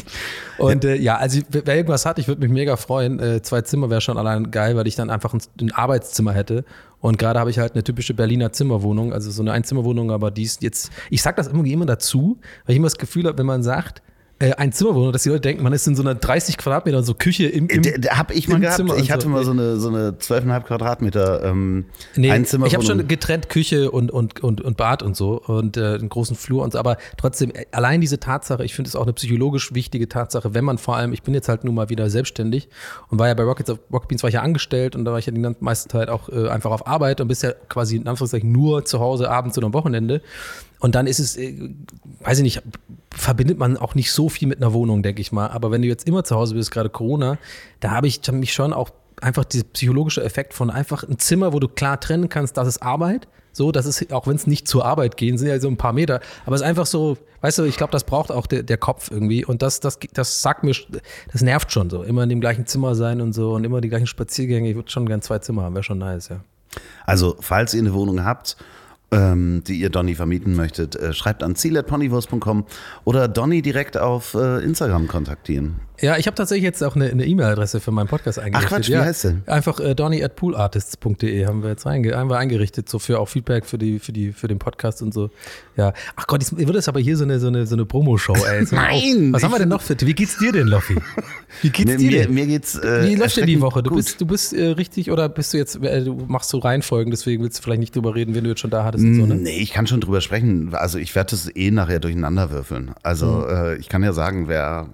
Und äh, ja, also wer irgendwas hat, ich würde mich mega freuen. Äh, zwei Zimmer wäre schon allein geil, weil ich dann einfach ein, ein Arbeitszimmer hätte. Und gerade habe ich halt eine typische Berliner Zimmerwohnung, also so eine Einzimmerwohnung, aber die ist jetzt, ich sage das irgendwie immer dazu, weil ich immer das Gefühl habe, wenn man sagt, äh, Einzimmerwohnung, dass die Leute denken, man ist in so einer 30 Quadratmeter so Küche im, im D- d- hab ich mal gehabt. Zimmer ich hatte so. mal so eine, so eine 12,5 Quadratmeter ähm, Nee, Einzimmerwohnung. ich habe schon getrennt Küche und, und, und, und Bad und so und äh, einen großen Flur und so, aber trotzdem, äh, allein diese Tatsache, ich finde es auch eine psychologisch wichtige Tatsache, wenn man vor allem, ich bin jetzt halt nun mal wieder selbstständig und war ja bei Rockets, Rocket Beans war ich ja angestellt und da war ich ja die ganze- meiste Zeit auch äh, einfach auf Arbeit und bisher quasi in Anführungszeichen nur zu Hause abends oder am Wochenende. Und dann ist es, äh, weiß ich nicht, verbindet man auch nicht so viel mit einer Wohnung, denke ich mal. Aber wenn du jetzt immer zu Hause bist, gerade Corona, da habe ich mich schon auch einfach dieser psychologische Effekt von einfach ein Zimmer, wo du klar trennen kannst, das ist Arbeit. So, das ist, auch wenn es nicht zur Arbeit gehen, sind ja so ein paar Meter. Aber es ist einfach so, weißt du, ich glaube, das braucht auch der, der Kopf irgendwie. Und das, das, das sagt mir, das nervt schon so. Immer in dem gleichen Zimmer sein und so und immer die gleichen Spaziergänge. Ich würde schon gern zwei Zimmer haben, wäre schon nice, ja. Also, falls ihr eine Wohnung habt, ähm, die ihr Donny vermieten möchtet, äh, schreibt an ziel.ponywurst.com oder Donny direkt auf äh, Instagram kontaktieren. Ja, ich habe tatsächlich jetzt auch eine E-Mail-Adresse für meinen Podcast eingerichtet. Quatsch, wie ja. heißt denn? Einfach äh, donny at poolartists.de haben wir jetzt einge haben wir eingerichtet, so für auch Feedback für die, für die, für den Podcast und so. Ja. Ach Gott, jetzt wird es aber hier so eine, so eine, so eine Promo-Show, ey. Nein, Was haben wir ich- denn noch für, wie geht's dir denn, Loffi? Wie geht's Mir, dir mir, denn? mir geht's. Äh, wie läuft denn die Woche? Du gut. bist, du bist äh, richtig oder bist du jetzt, äh, du machst so Reihenfolgen, deswegen willst du vielleicht nicht drüber reden, wenn du jetzt schon da hattest und so, ne? Nee, ich kann schon drüber sprechen. Also ich werde das eh nachher durcheinander würfeln. Also Mhm. äh, ich kann ja sagen, wer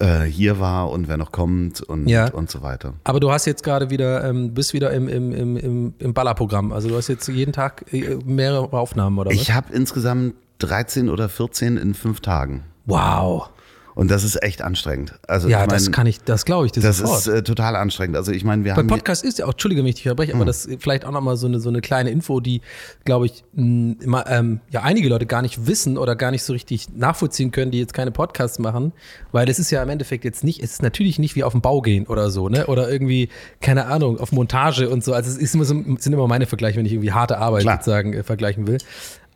äh, hier war und wer noch kommt und, Ja. und so weiter. Aber du hast jetzt gerade wieder, ähm, bist wieder im, im, im, im, Ballerprogramm. Also du hast jetzt jeden Tag äh, mehrere Aufnahmen, oder was? Ich habe insgesamt 13 oder 14 in fünf Tagen. wow. Und das ist echt anstrengend. Also Ja, ich mein, das kann ich, das glaube ich Das sofort. ist äh, total anstrengend. Also ich meine, wir Bei haben Podcast ist ja auch, Entschuldige, wenn ich dich unterbreche, Hm. aber das ist vielleicht auch nochmal so eine, so eine kleine Info, die, glaube ich, mh, immer, ähm, ja, einige Leute gar nicht wissen oder gar nicht so richtig nachvollziehen können, die jetzt keine Podcasts machen, weil es ist ja im Endeffekt jetzt nicht, es ist natürlich nicht wie auf den Bau gehen oder so, ne, oder irgendwie, keine Ahnung, auf Montage und so, also es ist immer so, sind immer meine Vergleiche, wenn ich irgendwie harte Arbeit Klar. sozusagen äh, vergleichen will,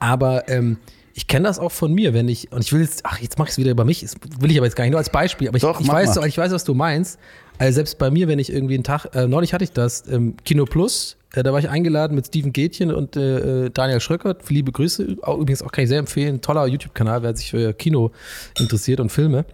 aber, ähm, ich kenne das auch von mir, wenn ich, und ich will jetzt, ach, jetzt mach ich es wieder über mich, das will ich aber jetzt gar nicht nur als Beispiel, aber ich, Doch, ich weiß, mal. ich weiß, was du meinst. Also selbst bei mir, wenn ich irgendwie einen Tag, äh, neulich hatte ich das, ähm, Kino Plus, äh, da war ich eingeladen mit Steven Gätchen und äh, Daniel Schröckert. Liebe Grüße. Auch, übrigens auch kann ich sehr empfehlen. Toller YouTube-Kanal, wer sich für Kino interessiert und Filme.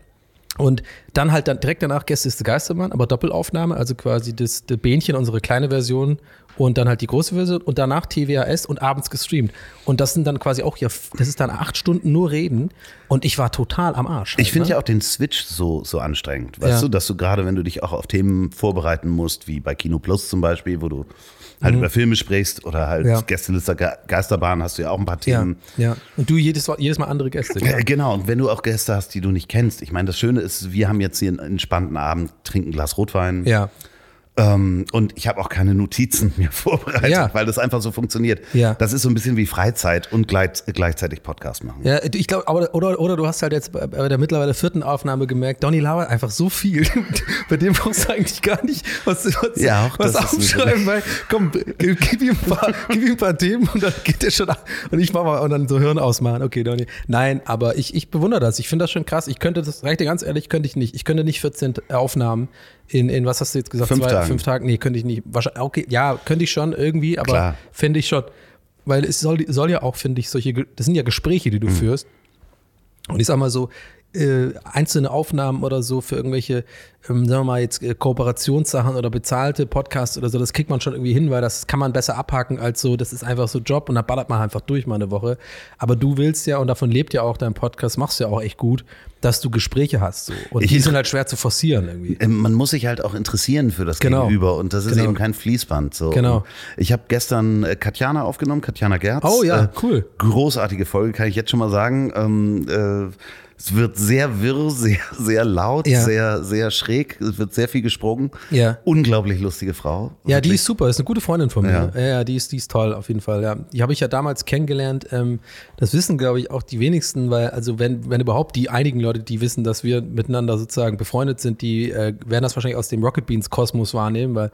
Und dann halt dann direkt danach Gäste ist der Geistermann, aber Doppelaufnahme, also quasi das, das Bähnchen, unsere kleine Version und dann halt die große Version und danach TWAS und abends gestreamt. Und das sind dann quasi auch ja, das ist dann acht Stunden nur reden und ich war total am Arsch. Ich halt, finde ne? ja auch den Switch so, so anstrengend. Weißt Ja. du, dass du gerade, wenn du dich auch auf Themen vorbereiten musst, wie bei Kino Plus zum Beispiel, wo du halt über Filme sprichst oder halt Mhm. Ja. Gästeliste Ge- Geisterbahn hast du ja auch ein paar ja, Themen. ja. Und du jedes, jedes Mal andere Gäste. Ja. Genau, und wenn du auch Gäste hast, die du nicht kennst. Ich meine, das Schöne ist, wir haben jetzt hier einen entspannten Abend, trinken ein Glas Rotwein. ja. Ähm, und ich habe auch keine Notizen mir vorbereitet, Ja. weil das einfach so funktioniert. Ja. Das ist so ein bisschen wie Freizeit und gleich, gleichzeitig Podcast machen. Ja, ich glaube, aber oder, oder du hast halt jetzt bei der mittlerweile vierten Aufnahme gemerkt, Donny labert einfach so viel. bei dem brauchst du eigentlich gar nicht was, was, Ja, was aufschreiben, weil komm, gib, gib, ihm ein paar, gib ihm ein paar Themen und dann geht der schon ab. Und ich mach mal und dann so Hirn ausmachen. Okay, Donny. Nein, aber ich, ich bewundere das. Ich finde das schon krass. Ich könnte das, ich dir ganz ehrlich, könnte ich nicht. Ich könnte nicht 14 Aufnahmen in, in was hast du jetzt gesagt? Fünf Tagen. Fünf Tagen? Nee, könnte ich nicht. Wahrscheinlich, okay, ja, könnte ich schon irgendwie, aber finde ich schon. Weil es soll, soll ja auch, finde ich, solche, das sind ja Gespräche, die du führst. Und ich sag mal so, äh, einzelne Aufnahmen oder so für irgendwelche, ähm, sagen wir mal jetzt äh, Kooperationssachen oder bezahlte Podcasts oder so, das kriegt man schon irgendwie hin, weil das kann man besser abhaken als so, das ist einfach so Job und da ballert man einfach durch mal eine Woche. Aber du willst ja, und davon lebt ja auch dein Podcast, machst du ja auch echt gut, dass du Gespräche hast. So. Und Ich- die sind halt schwer zu forcieren irgendwie. Ähm, Man muss sich halt auch interessieren für das Genau. Gegenüber und das ist Genau. eben kein Fließband. So. Genau. Und Ich habe gestern äh, Katjana aufgenommen, Katjana Gerz. Oh ja, Äh, cool. Großartige Folge, kann ich jetzt schon mal sagen. Ähm, äh, es wird sehr wirr, sehr, sehr laut, Ja. sehr, sehr schräg. Es wird sehr viel gesprungen. Ja. Unglaublich lustige Frau. Ja, die ist super, ist eine gute Freundin von mir. Ja. Ja, die, ist, die ist toll, auf jeden Fall. Ja. Die habe ich ja damals kennengelernt. Ähm, das wissen, glaube ich, auch die wenigsten, weil, also wenn, wenn überhaupt die einigen Leute, die wissen, dass wir miteinander sozusagen befreundet sind, die äh, werden das wahrscheinlich aus dem Rocket Beans Kosmos wahrnehmen, weil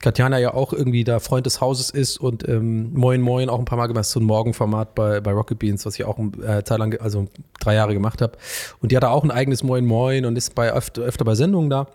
Katjana ja auch irgendwie da Freund des Hauses ist und ähm, Moin Moin auch ein paar Mal gemacht, so ein Morgenformat bei, bei Rocket Beans, was ich auch äh, Zeit lang, also drei Jahre gemacht habe. Und die hat da auch ein eigenes Moin Moin und ist bei öfter, öfter bei Sendungen da.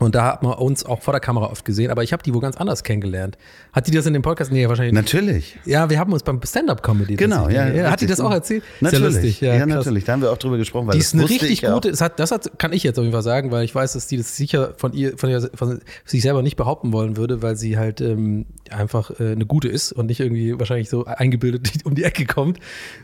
Und da hat man uns auch vor der Kamera oft gesehen, aber ich habe die wo ganz anders kennengelernt. Hat die das in dem Podcast? Nee, wahrscheinlich nicht. Natürlich. Ja, wir haben uns beim Stand-Up-Comedy. Genau, ja. tatsächlich- Hat die richtig. das auch erzählt? Natürlich. Ist ja lustig. Ja, krass. natürlich. Da haben wir auch drüber gesprochen. Weil Die das ist eine richtig gute, das, hat, das hat, kann ich jetzt auf jeden Fall sagen, weil ich weiß, dass die das sicher von ihr, von, ihr, von sich selber nicht behaupten wollen würde, weil sie halt ähm, einfach äh, eine gute ist und nicht irgendwie wahrscheinlich so eingebildet um die Ecke kommt.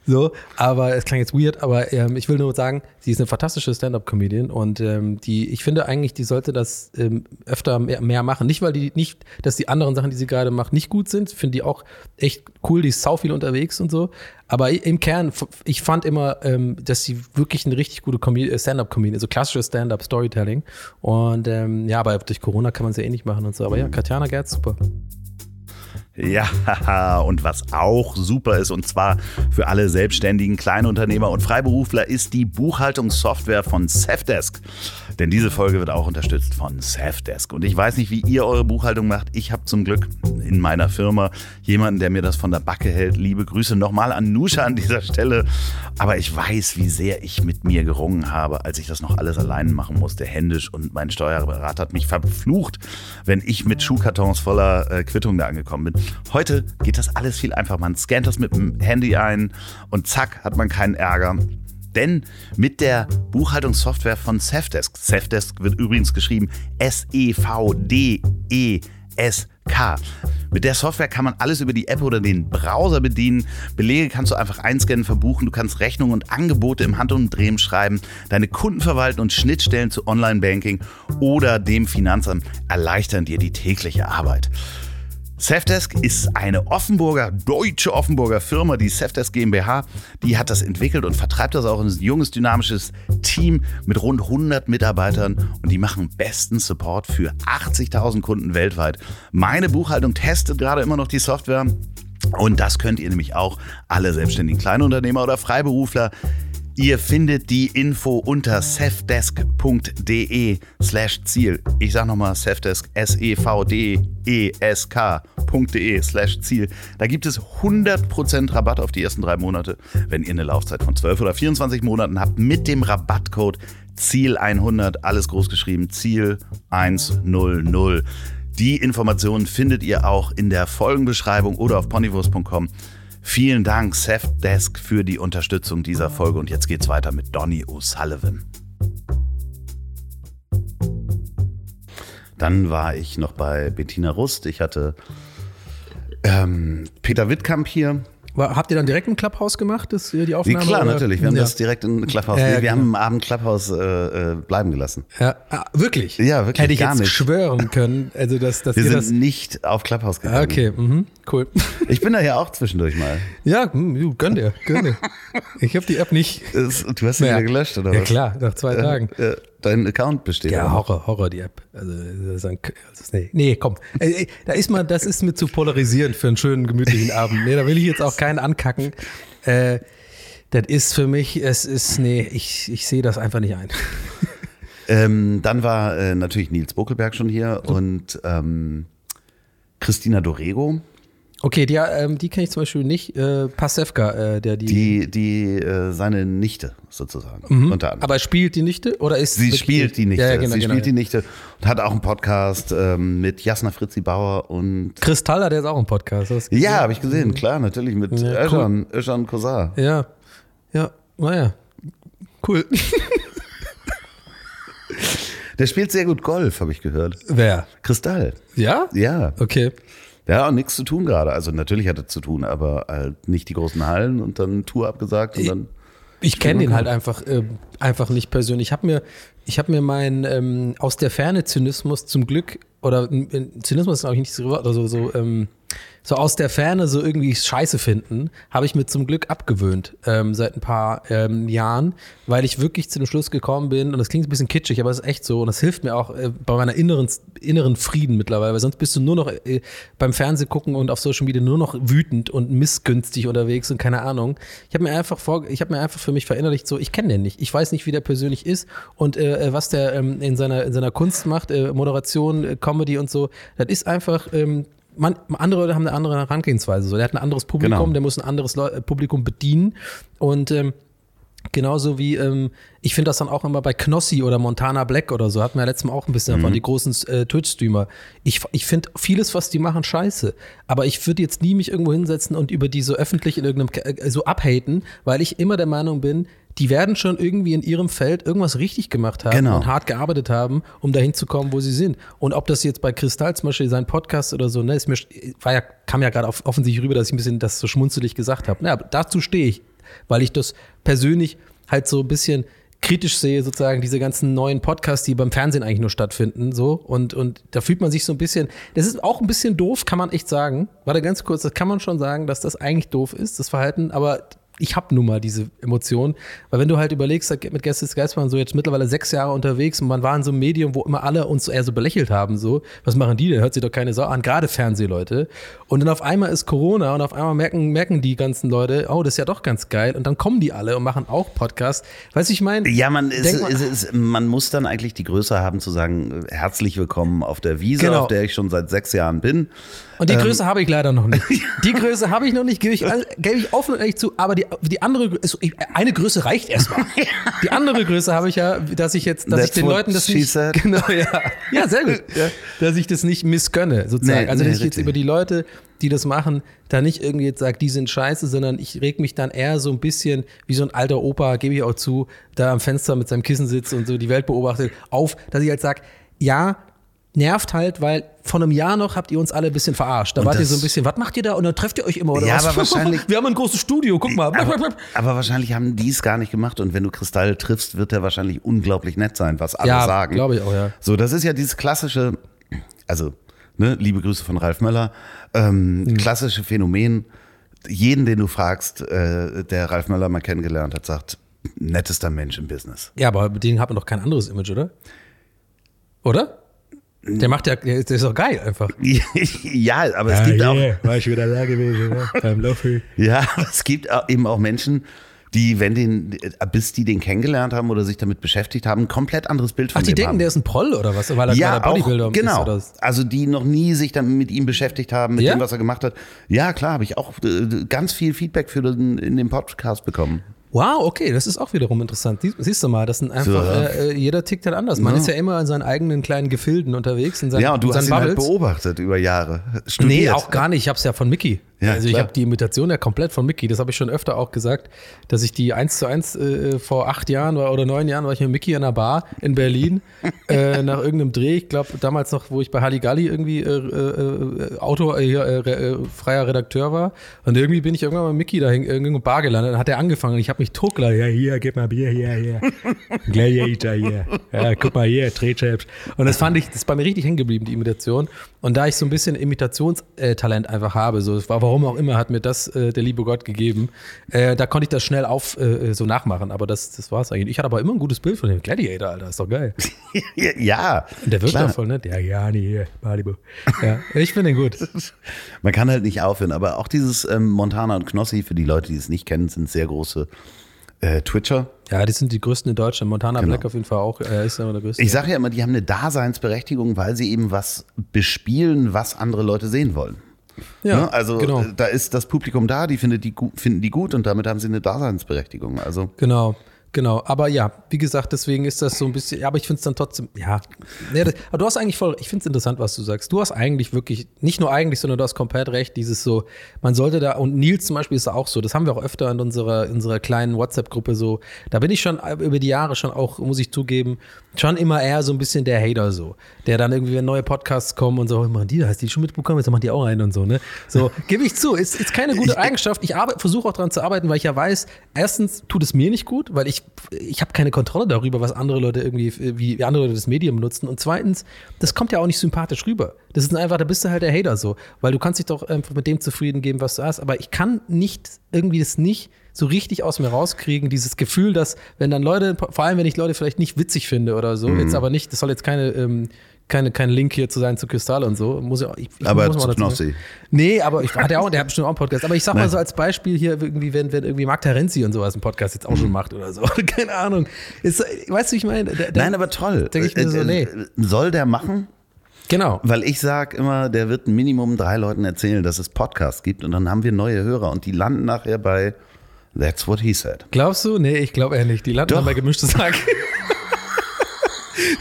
So, aber es klang jetzt weird, aber ähm, ich will nur sagen, sie ist eine fantastische Stand-up-Comedian und ähm, die, ich finde eigentlich, die sollte das ähm, öfter mehr, mehr machen. Nicht, weil die nicht, dass die anderen Sachen, die sie gerade macht, nicht gut sind. Finde die auch echt cool, die ist sau viel unterwegs und so. Aber im Kern, ich fand immer, ähm, dass sie wirklich eine richtig gute äh, Stand-up-Comedian, also klassisches Stand-up-Storytelling. Und ähm, ja, aber durch Corona kann man es ja eh nicht machen und so. Aber ja, Katjana Gerz, super. Ja, und was auch super ist, und zwar für alle selbstständigen Kleinunternehmer und Freiberufler, ist die Buchhaltungssoftware von Safdesk. Denn diese Folge wird auch unterstützt von Safdesk. Und ich weiß nicht, wie ihr eure Buchhaltung macht. Ich habe zum Glück in meiner Firma jemanden, der mir das von der Backe hält. Liebe Grüße nochmal an Nusha an dieser Stelle. Aber ich weiß, wie sehr ich mit mir gerungen habe, als ich das noch alles allein machen musste, händisch. Und mein Steuerberater hat mich verflucht, wenn ich mit Schuhkartons voller äh, Quittung da angekommen bin. Heute geht das alles viel einfacher. Man scannt das mit dem Handy ein und zack, hat man keinen Ärger. Denn mit der Buchhaltungssoftware von Safdesk, Safdesk wird übrigens geschrieben S-E-V-D-E-S-K. Mit der Software kann man alles über die App oder den Browser bedienen. Belege kannst du einfach einscannen, verbuchen. Du kannst Rechnungen und Angebote im Handumdrehen schreiben, deine Kunden verwalten und Schnittstellen zu Online-Banking oder dem Finanzamt erleichtern dir die tägliche Arbeit. Safdesk ist eine Offenburger, deutsche Offenburger Firma, die Safdesk GmbH. Die hat das entwickelt und vertreibt das auch in ein junges, dynamisches Team mit rund 100 Mitarbeitern und die machen besten Support für 80.000 Kunden weltweit. Meine Buchhaltung testet gerade immer noch die Software und das könnt ihr nämlich auch alle selbstständigen Kleinunternehmer oder Freiberufler Ihr findet die Info unter safdesk.de slash Ziel. Ich sag nochmal Safdesk, S-E-V-D-E-S-K.de slash Ziel. Da gibt es 100% Rabatt auf die ersten drei Monate, wenn ihr eine Laufzeit von 12 oder 24 Monaten habt mit dem Rabattcode Ziel 100, alles groß geschrieben, Ziel 100. Die Informationen findet ihr auch in der Folgenbeschreibung oder auf ponywurst.com. Vielen Dank, Safdesk, für die Unterstützung dieser Folge. Und jetzt geht's weiter mit Donny O'Sullivan. Dann war ich noch bei Bettina Rust. Ich hatte Ähm, Peter Wittkamp hier. Habt ihr dann direkt ein Clubhouse gemacht, das, äh, die Nee, Aufnahme? klar, oder? natürlich. Wir haben ja. das direkt in Clubhouse. Ja, ja, nee, wir genau. haben am Abend Clubhouse äh, äh, bleiben gelassen. Ja, ah, wirklich? Ja, wirklich, Hätte ich gar jetzt nicht. schwören können, also dass, dass Wir ihr sind das. nicht auf Clubhouse gegangen. Ah, okay, mhm, cool. Ich bin da ja auch zwischendurch mal. Ja, hm, gönn dir, gönn dir. Ich habe die App nicht. Du hast sie Ja. wieder gelöscht, oder Ja was? klar, nach zwei Tagen. Äh, dein Account besteht. Ja. Horror, Horror, die App. Also, das ein, ist, nee, nee, komm. Ey, ey, Da ist man, das ist mir zu polarisierend für einen schönen, gemütlichen Abend. Nee, da will ich jetzt auch keinen ankacken. Äh, das ist für mich, es ist, nee, ich, ich sehe das einfach nicht ein. Ähm, dann war äh, natürlich Nils Bokelberg schon hier und ähm, Christina Dorego, Okay, die, ähm, die kenne ich zum Beispiel nicht. Äh, Pasewka, äh, der die. die, die äh, seine Nichte sozusagen, unter anderem. aber spielt die Nichte oder ist Sie spielt die Nichte. Ja, ja, genau, sie genau, spielt ja. die Nichte und hat auch einen Podcast ähm, mit Jasna Fritzi Bauer und Chris Thaler, der ist auch ein Podcast. ja, habe ich gesehen, klar, natürlich mit Ja, cool. Özcan, Özcan Kosar. Ja, ja, naja. Cool. Der spielt sehr gut Golf, habe ich gehört. Wer? Kristall. Ja? Ja, Okay. Hat auch nichts zu tun gerade. Also natürlich hat er zu tun, aber halt nicht die großen Hallen und dann Tour abgesagt und dann Ich kenne den halt einfach, äh, einfach nicht persönlich. Ich habe mir, ich habe mir meinen ähm, aus der Ferne Zynismus zum Glück oder äh, Zynismus ist glaube ich nicht so oder so so ähm, so aus der Ferne so irgendwie Scheiße finden, habe ich mir zum Glück abgewöhnt ähm, seit ein paar ähm, Jahren, weil ich wirklich zu dem Schluss gekommen bin und das klingt ein bisschen kitschig, aber es ist echt so und das hilft mir auch äh, bei meiner inneren inneren Frieden mittlerweile, weil sonst bist du nur noch äh, beim Fernseh gucken und auf Social Media nur noch wütend und missgünstig unterwegs und keine Ahnung. Ich habe mir einfach vor, ich habe mir einfach für mich verinnerlicht, so ich kenne den nicht, ich weiß nicht, wie der persönlich ist und äh, was der ähm, in seiner in seiner Kunst macht, äh, Moderation, äh, Comedy und so. Das ist einfach ähm, man, andere Leute haben eine andere Herangehensweise. So, der hat ein anderes Publikum, Genau. der muss ein anderes Leu äh, Publikum bedienen und ähm, Genauso wie, ähm, ich finde das dann auch immer bei Knossi oder Montana Black oder so, hatten wir ja letztes Mal auch ein bisschen davon, die großen äh, Twitch-Streamer. Ich, ich finde vieles, was die machen, scheiße. Aber ich würde jetzt nie mich irgendwo hinsetzen und über die so öffentlich in irgendeinem, äh, so abhaten, weil ich immer der Meinung bin, die werden schon irgendwie in ihrem Feld irgendwas richtig gemacht haben Genau. und hart gearbeitet haben, um dahin zu kommen, wo sie sind. Und ob das jetzt bei Kristall zum Beispiel sein Podcast oder so, ne, ist mir, war ja, kam ja gerade offensichtlich rüber, dass ich ein bisschen das so schmunzelig gesagt habe. Na, aber dazu stehe ich, weil ich das persönlich halt so ein bisschen kritisch sehe, sozusagen diese ganzen neuen Podcasts, die beim Fernsehen eigentlich nur stattfinden, so und und da fühlt man sich so ein bisschen, das ist auch ein bisschen doof, kann man echt sagen. Warte ganz kurz, das kann man schon sagen, dass das eigentlich doof ist, das Verhalten, aber ich habe nun mal diese Emotion, weil wenn du halt überlegst, mit Gäste ist Geist waren so jetzt mittlerweile sechs Jahre unterwegs und man war in so einem Medium, wo immer alle uns eher so belächelt haben, so, was machen die denn? Hört sich doch keine Sau an, gerade Fernsehleute. Und dann auf einmal ist Corona und auf einmal merken, merken die ganzen Leute, oh, das ist ja doch ganz geil und dann kommen die alle und machen auch Podcasts. Weißt du, ich meine? Ja, man, ist, mal- ist, ist, man muss dann eigentlich die Größe haben zu sagen, herzlich willkommen auf der Wiese, Genau. auf der ich schon seit sechs Jahren bin. Und Ähm. die Größe habe ich leider noch nicht. Die Größe habe ich noch nicht, gebe ich, gebe ich offen und ehrlich zu. Aber die, die andere, ist, eine Größe reicht erstmal. Die andere Größe habe ich ja, dass ich jetzt, dass That's ich den Leuten das nicht, said. genau, ja, ja, sehr gut, ja, dass ich das nicht missgönne, sozusagen. Nee, also, dass nee, ich jetzt richtig. über die Leute, die das machen, da nicht irgendwie jetzt sage, die sind scheiße, sondern ich reg mich dann eher so ein bisschen wie so ein alter Opa, gebe ich auch zu, da am Fenster mit seinem Kissen sitzt und so die Welt beobachtet, auf, dass ich halt sage, ja, nervt halt, weil vor einem Jahr noch habt ihr uns alle ein bisschen verarscht. Da Und wart ihr so ein bisschen, was macht ihr da? Und dann trefft ihr euch immer oder Ja, was? aber wahrscheinlich- Wir haben ein großes Studio, guck mal. Aber, aber wahrscheinlich haben die es gar nicht gemacht und wenn du Kristall triffst, wird er wahrscheinlich unglaublich nett sein, was alle Ja, sagen. glaube ich auch, ja. So, das ist ja dieses klassische, also, ne, liebe Grüße von Ralf Möller, ähm, Mhm. klassische Phänomen. Jeden, den du fragst, äh, der Ralf Möller mal kennengelernt hat, sagt, nettester Mensch im Business. Ja, aber mit denen hat man doch kein anderes Image, oder? Oder? Der macht ja, der ist doch geil einfach. ja, aber es gibt auch, war ich wieder da gewesen, ne? beim Löffel. ja, es gibt auch eben auch Menschen, die, wenn den, bis die den kennengelernt haben oder sich damit beschäftigt haben, ein komplett anderes Bild von Ach, die denken, haben. der ist ein Proll oder was? Weil er, ja, er Bodybuilder auch, genau. ist was? Also die noch nie sich dann mit ihm beschäftigt haben, mit Ja? dem, was er gemacht hat. Ja, klar, habe ich auch äh, ganz viel Feedback für den, in dem Podcast bekommen. Wow, okay, das ist auch wiederum interessant. Sie- Siehst du mal, das sind einfach, So, äh, äh, jeder tickt halt anders. Man Ja. ist ja immer in seinen eigenen kleinen Gefilden unterwegs, in seinen, Ja, und du hast ihn halt beobachtet über Jahre. Nee, Studiert. auch gar nicht. Ich hab's ja von Mickey. Ja, also ich habe die Imitation ja komplett von Mickey, das habe ich schon öfter auch gesagt, dass ich die eins zu eins äh, vor acht Jahren war, oder neun Jahren war ich mit Mickey in einer Bar in Berlin äh, nach irgendeinem Dreh. Ich glaube damals noch, wo ich bei Halligalli irgendwie äh, äh, Autor, äh, äh, re- freier Redakteur war. Und irgendwie bin ich irgendwann mit Mickey da in irgendeine Bar gelandet. Dann hat er angefangen und ich habe mich totgelacht. Ja, hier, gib mal Bier, hier, hier. Gladiator hier. Ja, guck mal hier, Drehchaps. Und das fand ich, das ist bei mir richtig hängen geblieben, die Imitation. Und da ich so ein bisschen Imitationstalent einfach habe, so, es war, warum auch immer, hat mir das äh, der liebe Gott gegeben, äh, da konnte ich das schnell auf äh, so nachmachen. Aber das, das war es eigentlich. Ich hatte aber immer ein gutes Bild von dem Gladiator, Alter, ist doch geil. ja, der wirkt voll, ne? Der Jani hier, Malibu. Ja, ich finde den gut. Man kann halt nicht aufhören, aber auch dieses ähm, Montana und Knossi, für die Leute, die es nicht kennen, sind sehr große äh, Twitcher. Ja, die sind die größten in Deutschland. Montana Genau. Black auf jeden Fall auch. Er ist ja der größte. Ich sage ja immer, die haben eine Daseinsberechtigung, weil sie eben was bespielen, was andere Leute sehen wollen. Ja, ne? Also genau. äh, da ist das Publikum da, die, findet die finden die gut und damit haben sie eine Daseinsberechtigung. Also Genau, genau. Aber ja, wie gesagt, deswegen ist das so ein bisschen, ja, aber ich finde es dann trotzdem, ja. Nee, das, aber du hast eigentlich voll, ich finde es interessant, was du sagst. Du hast eigentlich wirklich, nicht nur eigentlich, sondern du hast komplett recht, dieses so, man sollte da, und Nils zum Beispiel ist da auch so, das haben wir auch öfter in unserer, in unserer kleinen WhatsApp-Gruppe so, da bin ich schon über die Jahre schon auch, muss ich zugeben, schon immer eher so ein bisschen der Hater so, der dann irgendwie, wenn neue Podcasts kommen und so, "Oh, machen die, da hast du die schon mitbekommen, jetzt machen die auch einen und so, ne? So, gebe ich zu, ist, ist keine gute Eigenschaft. Ich versuche auch daran zu arbeiten, weil ich ja weiß, erstens tut es mir nicht gut, weil ich, ich habe keine Kontrolle darüber, was andere Leute irgendwie, wie, andere Leute das Medium benutzen. Und zweitens, das kommt ja auch nicht sympathisch rüber. Das ist einfach, da bist du halt der Hater so, weil du kannst dich doch einfach mit dem zufrieden geben, was du hast. Aber ich kann nicht, irgendwie das nicht so richtig aus mir rauskriegen, dieses Gefühl, dass, wenn dann Leute, vor allem wenn ich Leute vielleicht nicht witzig finde oder so, Mhm. jetzt aber nicht, das soll jetzt keine, ähm, keine, kein Link hier zu sein zu Kristall und so. Muss ja, ich, ich Aber muss mal zu. Knossi. Nee, aber ich hat ja auch, der hat bestimmt auch einen Podcast. Aber ich sag mal Nein. so als Beispiel hier irgendwie, wenn, wenn irgendwie Marc Terenzi und sowas einen Podcast jetzt auch Mhm. schon macht oder so. Keine Ahnung. Ist, weißt du, wie ich meine? Der- der- Nein, aber toll. Denke ich mir so, Äh, nee. äh, Soll der machen? Genau. Weil ich sag immer, der wird ein Minimum drei Leuten erzählen, dass es Podcasts gibt und dann haben wir neue Hörer und die landen nachher bei That's what he said. Glaubst du? Nee, ich glaube eher nicht. Die landen Doch. bei gemischtes Hack.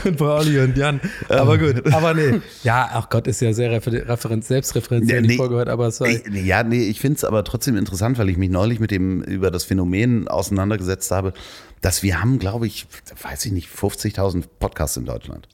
und Pauli und Jan. Aber gut, aber nee. Ja, ach Gott, ist ja sehr refer Referenz, selbstreferenziell Ja, die nee. Folge heute, aber es war, Ich, ja, nee, ich finde es aber trotzdem interessant, weil ich mich neulich mit dem über das Phänomen auseinandergesetzt habe, dass wir haben, glaube ich, weiß ich nicht, 50.000 Podcasts in Deutschland.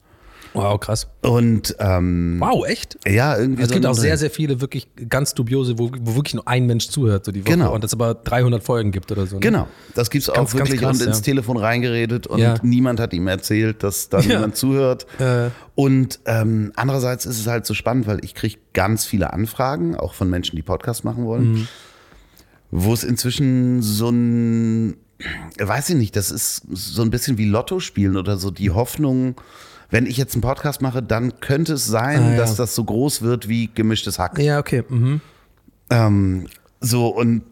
Wow, krass. Und ähm, Wow, echt? ja, irgendwie Es so gibt auch sehr, sehr viele wirklich ganz dubiose, wo, wo wirklich nur ein Mensch zuhört, so die Woche. Genau. Und es aber 300 Folgen gibt oder so. Ne? Genau, das gibt's auch Ganz, ganz wirklich krass, und ins ja. Telefon reingeredet und Ja. niemand hat ihm erzählt, dass da Ja. niemand zuhört. Äh. Und ähm, andererseits ist es halt so spannend, weil ich kriege ganz viele Anfragen, auch von Menschen, die Podcast machen wollen, Mhm. wo es inzwischen so ein, weiß ich nicht, das ist so ein bisschen wie Lotto spielen oder so die Hoffnung, wenn ich jetzt einen Podcast mache, dann könnte es sein, Ah, ja. dass das so groß wird wie gemischtes Hack. Ja, okay. Mhm. Ähm, so, und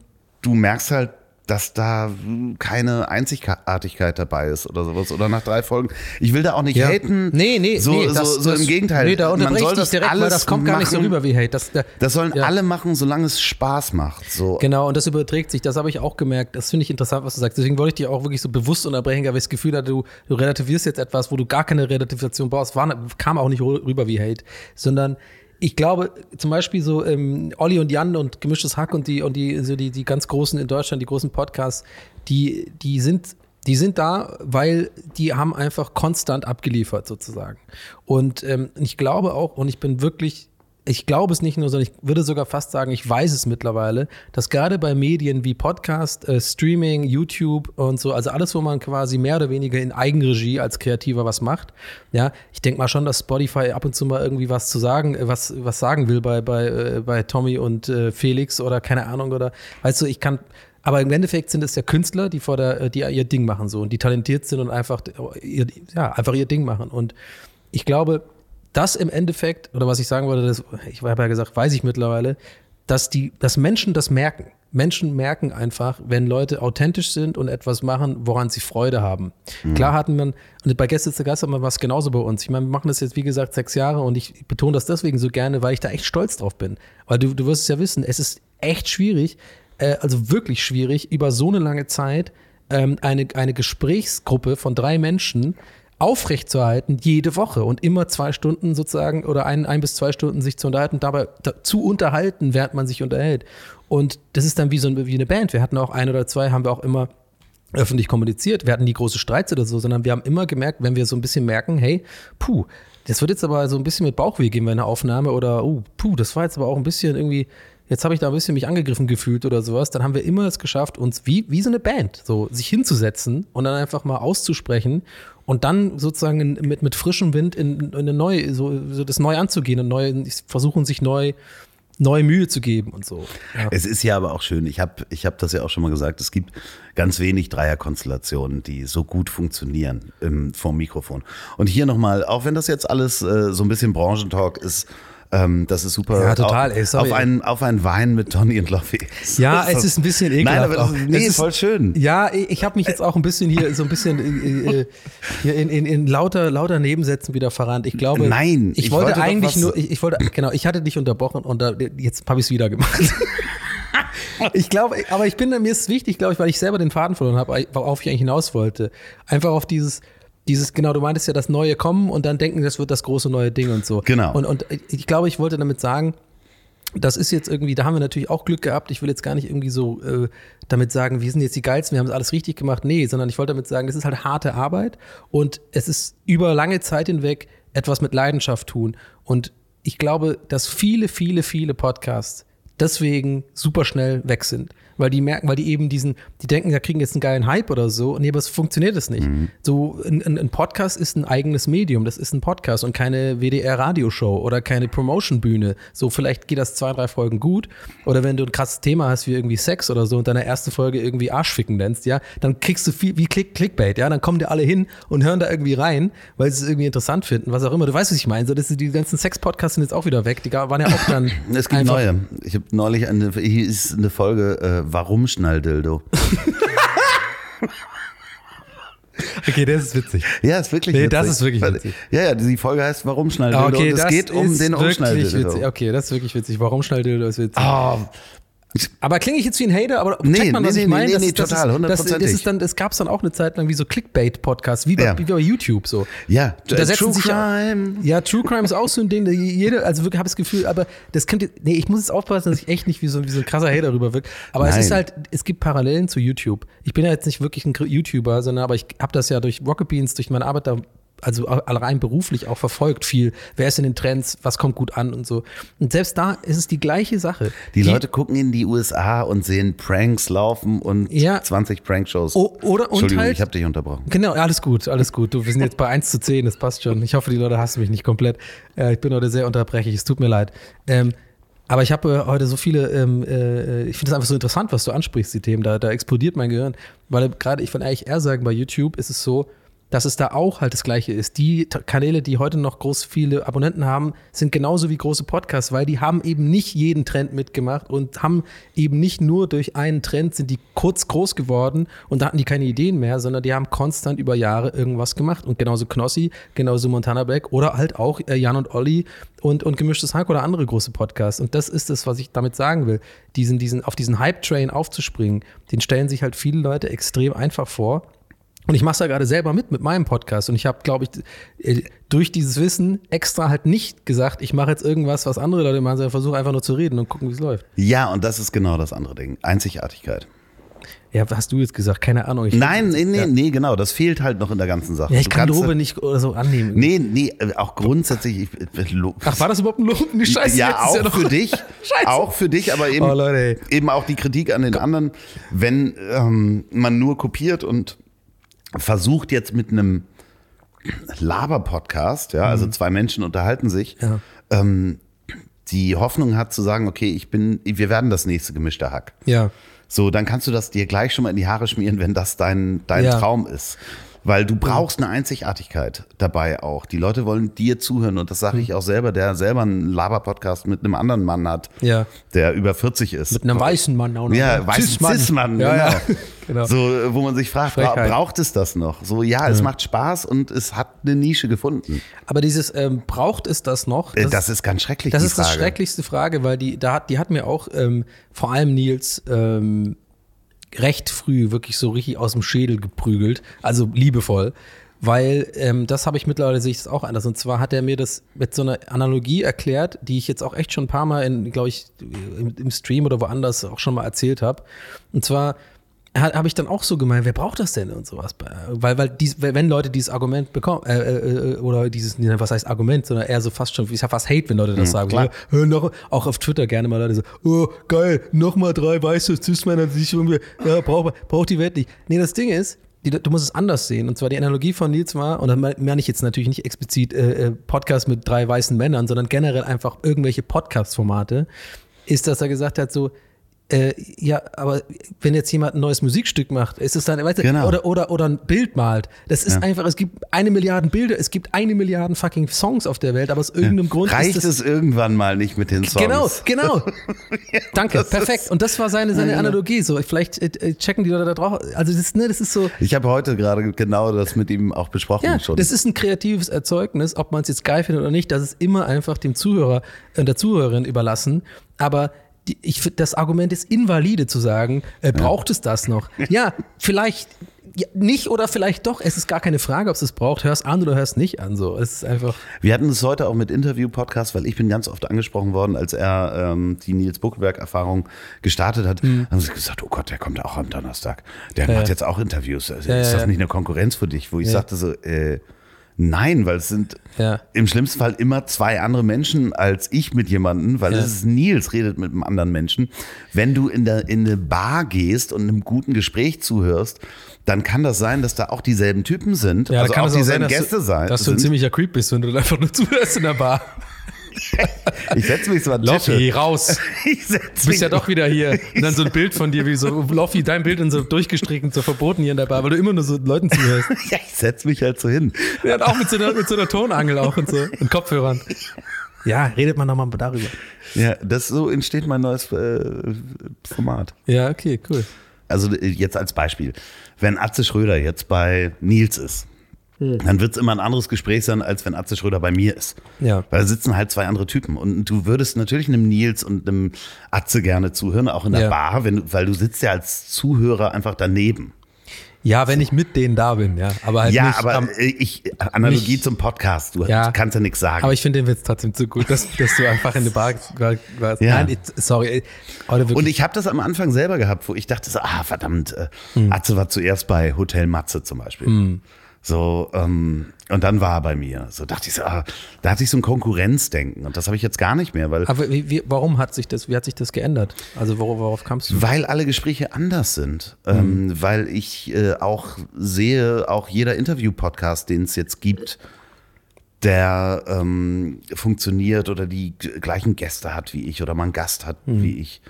du merkst halt, dass da keine Einzigartigkeit dabei ist oder sowas. Oder nach drei Folgen. Ich will da auch nicht Ja. haten. Nee, nee, so, nee, so, das, so das, im Gegenteil. Nee, da Man unterbreche soll ich das direkt, weil das kommt gar nicht so machen. rüber wie Hate. Das, da, Das sollen Ja. alle machen, solange es Spaß macht. So. Genau, und das überträgt sich. Das habe ich auch gemerkt. Das finde ich interessant, was du sagst. Deswegen wollte ich dich auch wirklich so bewusst unterbrechen, weil ich das Gefühl hatte, du, du relativierst jetzt etwas, wo du gar keine Relativation brauchst. War, kam auch nicht rüber wie Hate, sondern ich glaube, zum Beispiel so ähm, Olli und Jan und Gemischtes Hack und die und die, so die, die ganz großen in Deutschland, die großen Podcasts, die, die sind die sind da, weil die haben einfach konstant abgeliefert sozusagen. Und ähm, ich glaube auch, und ich bin wirklich ich glaube es nicht nur, sondern ich würde sogar fast sagen, ich weiß es mittlerweile, dass gerade bei Medien wie Podcast, äh, Streaming, YouTube und so, also alles, wo man quasi mehr oder weniger in Eigenregie als Kreativer was macht, ja, ich denke mal schon, dass Spotify ab und zu mal irgendwie was zu sagen, äh, was, was sagen will bei, bei, äh, bei Tommy und äh, Felix oder keine Ahnung oder, weißt du, ich kann, aber im Endeffekt sind es ja Künstler, die vor der, die ihr Ding machen so und die talentiert sind und einfach, ihr, ja, einfach ihr Ding machen und ich glaube, das im Endeffekt, oder was ich sagen wollte, das, ich habe ja gesagt, weiß ich mittlerweile, dass die, dass Menschen das merken. Menschen merken einfach, wenn Leute authentisch sind und etwas machen, woran sie Freude haben. Klar hatten man, und bei Gäste zu Gast haben wir was genauso bei uns. Ich meine, wir machen das jetzt, wie gesagt, sechs Jahre und ich betone das deswegen so gerne, weil ich da echt stolz drauf bin. Weil du, du wirst es ja wissen, es ist echt schwierig, äh, also wirklich schwierig, über so eine lange Zeit ähm, eine, eine Gesprächsgruppe von drei Menschen aufrechtzuerhalten jede Woche und immer zwei Stunden sozusagen oder ein, ein bis zwei Stunden sich zu unterhalten, dabei da, zu unterhalten, während man sich unterhält. Und das ist dann wie so ein, wie eine Band. Wir hatten auch ein oder zwei, haben wir auch immer öffentlich kommuniziert. Wir hatten nie große Streits oder so, sondern wir haben immer gemerkt, wenn wir so ein bisschen merken, hey, puh, das wird jetzt aber so ein bisschen mit Bauchweh gehen bei einer Aufnahme oder, oh, puh, das war jetzt aber auch ein bisschen irgendwie, jetzt habe ich da ein bisschen mich angegriffen gefühlt oder sowas, dann haben wir immer es geschafft, uns wie, wie so eine Band, so sich hinzusetzen und dann einfach mal auszusprechen und dann sozusagen mit, mit frischem Wind in, in eine neue, so, so das neu anzugehen und neu, versuchen sich neu neue Mühe zu geben und so. Ja. Es ist ja aber auch schön. Ich habe ich hab das ja auch schon mal gesagt. Es gibt ganz wenig Dreierkonstellationen, die so gut funktionieren ähm, vom Mikrofon. Und hier nochmal, auch wenn das jetzt alles äh, so ein bisschen Branchentalk ist, ähm, das ist super. Ja, total. Ey, sorry. Auf, einen, auf einen Wein mit Tony und Loffi. Ja, es ist ein bisschen ekelhaft. Nein, aber das ist, nee, ist voll schön. Ja, ich habe mich jetzt auch ein bisschen hier so ein bisschen äh, äh, hier in, in, in lauter, lauter Nebensätzen wieder verrannt. Ich glaube, Nein, ich, ich wollte, wollte eigentlich nur, ich, ich, wollte, genau, ich hatte dich unterbrochen und da, jetzt habe ich es wieder gemacht. ich glaube, aber ich bin, mir ist es wichtig, glaube ich, weil ich selber den Faden verloren habe, worauf ich eigentlich hinaus wollte. Einfach auf dieses, dieses, genau, du meintest ja das Neue kommen und dann denken, das wird das große neue Ding und so. Genau. Und, und ich glaube, ich wollte damit sagen, das ist jetzt irgendwie, da haben wir natürlich auch Glück gehabt. Ich will jetzt gar nicht irgendwie so äh, damit sagen, wir sind jetzt die Geilsten, wir haben es alles richtig gemacht. Nee, sondern ich wollte damit sagen, das ist halt harte Arbeit und es ist über lange Zeit hinweg etwas mit Leidenschaft tun. Und ich glaube, dass viele, viele, viele Podcasts deswegen super schnell weg sind weil die merken, weil die eben diesen, die denken, da kriegen jetzt einen geilen Hype oder so. Nee, aber es funktioniert es nicht. Mhm. So, ein, ein, Podcast ist ein eigenes Medium, das ist ein Podcast und keine WDR-Radioshow oder keine Promotion-Bühne. So, vielleicht geht das zwei, drei Folgen gut. Oder wenn du ein krasses Thema hast, wie irgendwie Sex oder so und deine erste Folge irgendwie Arschficken nennst, ja, dann kriegst du viel wie Click, Clickbait, ja, dann kommen dir alle hin und hören da irgendwie rein, weil sie es irgendwie interessant finden, was auch immer. Du weißt, was ich meine. So, das, die ganzen Sex-Podcasts sind jetzt auch wieder weg. Die waren ja auch dann. es gibt neue. Ich habe neulich eine, hier ist eine Folge, äh, Warum Schnalldildo? Okay, das ist witzig. Ja, ist wirklich nee, witzig. das ist wirklich witzig. Ja, ja, die Folge heißt Warum Schnalldildo? Okay, und es geht um den Umschnalldildo. Witzig. Okay, das ist wirklich witzig. Warum Schnalldildo ist witzig. Oh, aber klinge ich jetzt wie ein Hater, aber nee, checkt man, was nee, ich meine? Nee, nee, das, total, hundertprozentig. Das, das, ist dann, das gab es dann auch eine Zeit lang wie so Clickbait-Podcasts, wie, ja. wie bei YouTube so. Ja, da äh, True Crime. Auch, ja, True Crime ist auch so ein Ding, jeder, also wirklich habe das Gefühl, aber das könnte, nee, ich muss jetzt aufpassen, dass ich echt nicht wie so, wie so ein krasser Hater rüber wirke. Aber Nein. es ist halt, es gibt Parallelen zu YouTube. Ich bin ja jetzt nicht wirklich ein YouTuber, sondern aber ich habe das ja durch Rocket Beans, durch meine Arbeit da also rein beruflich auch verfolgt viel. Wer ist in den Trends? Was kommt gut an und so. Und selbst da ist es die gleiche Sache. Die, die Leute gucken in die USA und sehen Pranks laufen und ja, 20 Prankshows. Oder, Entschuldigung, halt, ich habe dich unterbrochen. Genau, alles gut, alles gut. Du, wir sind jetzt bei 1 zu 10, das passt schon. Ich hoffe, die Leute hassen mich nicht komplett. Äh, ich bin heute sehr unterbrechlich, es tut mir leid. Ähm, aber ich habe äh, heute so viele, ähm, äh, ich finde es einfach so interessant, was du ansprichst, die Themen. Da, da explodiert mein Gehirn. Weil gerade, ich würde eigentlich eher sagen, bei YouTube ist es so, dass es da auch halt das Gleiche ist. Die Kanäle, die heute noch groß viele Abonnenten haben, sind genauso wie große Podcasts, weil die haben eben nicht jeden Trend mitgemacht und haben eben nicht nur durch einen Trend sind die kurz groß geworden und da hatten die keine Ideen mehr, sondern die haben konstant über Jahre irgendwas gemacht. Und genauso Knossi, genauso Montana Black oder halt auch äh, Jan und Olli und, und Gemischtes Hack oder andere große Podcasts. Und das ist es, was ich damit sagen will. Diesen, diesen, auf diesen Hype-Train aufzuspringen, den stellen sich halt viele Leute extrem einfach vor. Und ich mache es ja gerade selber mit, mit meinem Podcast. Und ich habe, glaube ich, äh, durch dieses Wissen extra halt nicht gesagt, ich mache jetzt irgendwas, was andere Leute machen, sondern versuche einfach nur zu reden und gucken, wie es läuft. Ja, und das ist genau das andere Ding. Einzigartigkeit. Ja, was hast du jetzt gesagt? Keine Ahnung. Nein, nee, nee, ja. nee, genau. Das fehlt halt noch in der ganzen Sache. Ja, ich du kann Lobe nicht oder so annehmen. Nee, nee, auch grundsätzlich. Ich, Ach, war das überhaupt ein Lob? Die Scheiße. Ja, auch ja für dich. Scheiße. Auch für dich, aber eben, oh, eben auch die Kritik an den anderen, wenn ähm, man nur kopiert und versucht jetzt mit einem Laber-Podcast, ja, also mhm. zwei Menschen unterhalten sich, ja. ähm, die Hoffnung hat zu sagen, okay, ich bin, wir werden das nächste gemischte Hack. Ja. So, dann kannst du das dir gleich schon mal in die Haare schmieren, wenn das dein, dein ja. Traum ist. Weil du brauchst eine Einzigartigkeit dabei auch. Die Leute wollen dir zuhören und das sage ich mhm. auch selber, der selber einen Laber-Podcast mit einem anderen Mann hat, ja. der über 40 ist. Mit einem weißen Mann auch noch. Ja, weißen Cis-Mann, ja, genau. Ja. genau. So, wo man sich fragt, Frechheit. braucht es das noch? So, ja, es macht Spaß und es hat eine Nische gefunden. Aber dieses, ähm, braucht es das noch? Äh, das, das ist ganz schrecklich. Das ist Frage. die schrecklichste Frage, weil die, da hat, die hat mir auch ähm, vor allem Nils ähm, recht früh wirklich so richtig aus dem Schädel geprügelt, also liebevoll. weil ähm, das habe ich mittlerweile sehe ich das auch anders. Und zwar hat er mir das mit so einer Analogie erklärt, die ich jetzt auch echt schon ein paar Mal in, glaube ich, im, im Stream oder woanders auch schon mal erzählt habe. Und zwar habe ich dann auch so gemeint, wer braucht das denn und sowas? Weil, weil dies, wenn Leute dieses Argument bekommen, äh, äh, oder dieses, was heißt Argument, sondern eher so fast schon, ich sag fast Hate, wenn Leute das mhm, sagen. Klar. Ja, noch, auch auf Twitter gerne mal Leute so, oh, geil, nochmal drei weiße Cis-Männer, die sich irgendwie, ja, braucht, braucht die Welt nicht. Nee, das Ding ist, die, du musst es anders sehen. Und zwar die Analogie von Nils war, und dann meine ich jetzt natürlich nicht explizit äh, äh, Podcast mit drei weißen Männern, sondern generell einfach irgendwelche Podcast-Formate, ist, dass er gesagt hat, so, äh, ja, aber wenn jetzt jemand ein neues Musikstück macht, ist es dann, weißt du, genau. oder, oder, oder ein Bild malt. Das ist ja. einfach, es gibt eine Milliarde Bilder, es gibt eine Milliarde fucking Songs auf der Welt, aber aus irgendeinem ja. Grund Reicht es irgendwann mal nicht mit den Songs. Genau, genau. ja, Danke, perfekt. Und das war seine, seine Analogie. So, vielleicht äh, äh, checken die Leute da drauf. Also das, ne, das ist so. Ich habe heute gerade genau das mit ihm auch besprochen ja, schon. Das ist ein kreatives Erzeugnis, ob man es jetzt geil findet oder nicht. Das ist immer einfach dem Zuhörer und äh, der Zuhörerin überlassen. Aber ich, das Argument ist invalide zu sagen, äh, braucht ja. es das noch? Ja, vielleicht ja, nicht oder vielleicht doch. Es ist gar keine Frage, ob es es braucht. Hörst an oder hörst nicht an. So, es ist einfach. Wir hatten es heute auch mit Interview-Podcasts, weil ich bin ganz oft angesprochen worden, als er ähm, die Nils Buckelberg-Erfahrung gestartet hat. Mhm. Haben sie gesagt, oh Gott, der kommt auch am Donnerstag. Der ja, macht jetzt auch Interviews. Also, ist das nicht eine Konkurrenz für dich? Wo ich sagte so, äh, Nein, weil es sind ja. im schlimmsten Fall immer zwei andere Menschen als ich mit jemandem, weil ja. es ist Nils redet mit einem anderen Menschen. Wenn du in, der, in eine Bar gehst und einem guten Gespräch zuhörst, dann kann das sein, dass da auch dieselben Typen sind. Ja, also kann auch dieselben sein, Gäste sein. Dass du ein ziemlicher Creep bist, wenn du einfach nur zuhörst in der Bar. ich setze mich so an Loffi, raus. Ich du bist ja doch wieder hier. Und dann so ein Bild von dir, wie so Loffi, dein Bild und so durchgestrichen, so verboten hier in der Bar, weil du immer nur so Leuten zuhörst. ja, ich setze mich halt so hin. Ja, auch mit so, einer, mit so einer Tonangel auch und so und Kopfhörern. Ja, redet man nochmal darüber. Ja, das so entsteht mein neues äh, Format. Ja, okay, cool. Also äh, jetzt als Beispiel, wenn Atze Schröder jetzt bei Nils ist, hm. dann wird es immer ein anderes Gespräch sein, als wenn Atze Schröder bei mir ist. Ja. Weil da sitzen halt zwei andere Typen. Und du würdest natürlich einem Nils und einem Atze gerne zuhören, auch in der ja. Bar, wenn, weil du sitzt ja als Zuhörer einfach daneben. Ja, wenn ich mit denen da bin, ja. Aber halt ja, nicht, aber um, ich, Analogie nicht, zum Podcast, du ja, kannst ja nichts sagen. Aber ich finde den Witz trotzdem zu gut, dass, dass du einfach in der Bar warst. Ja. Nein, sorry. Und ich habe das am Anfang selber gehabt, wo ich dachte so, ah, verdammt, äh, hm. Atze war zuerst bei Hotel Matze zum Beispiel. Hm. So, ähm, und dann war er bei mir. So dachte ich so, ah, da hatte ich so ein Konkurrenzdenken und das habe ich jetzt gar nicht mehr. Weil Aber wie, wie, warum hat sich das, wie hat sich das geändert? Also worauf, worauf kamst du? Weil alle Gespräche anders sind. Mhm. Ähm, weil ich äh, auch sehe, auch jeder Interview-Podcast, den es jetzt gibt, der ähm, funktioniert oder die gleichen Gäste hat wie ich oder man Gast hat mhm. wie ich.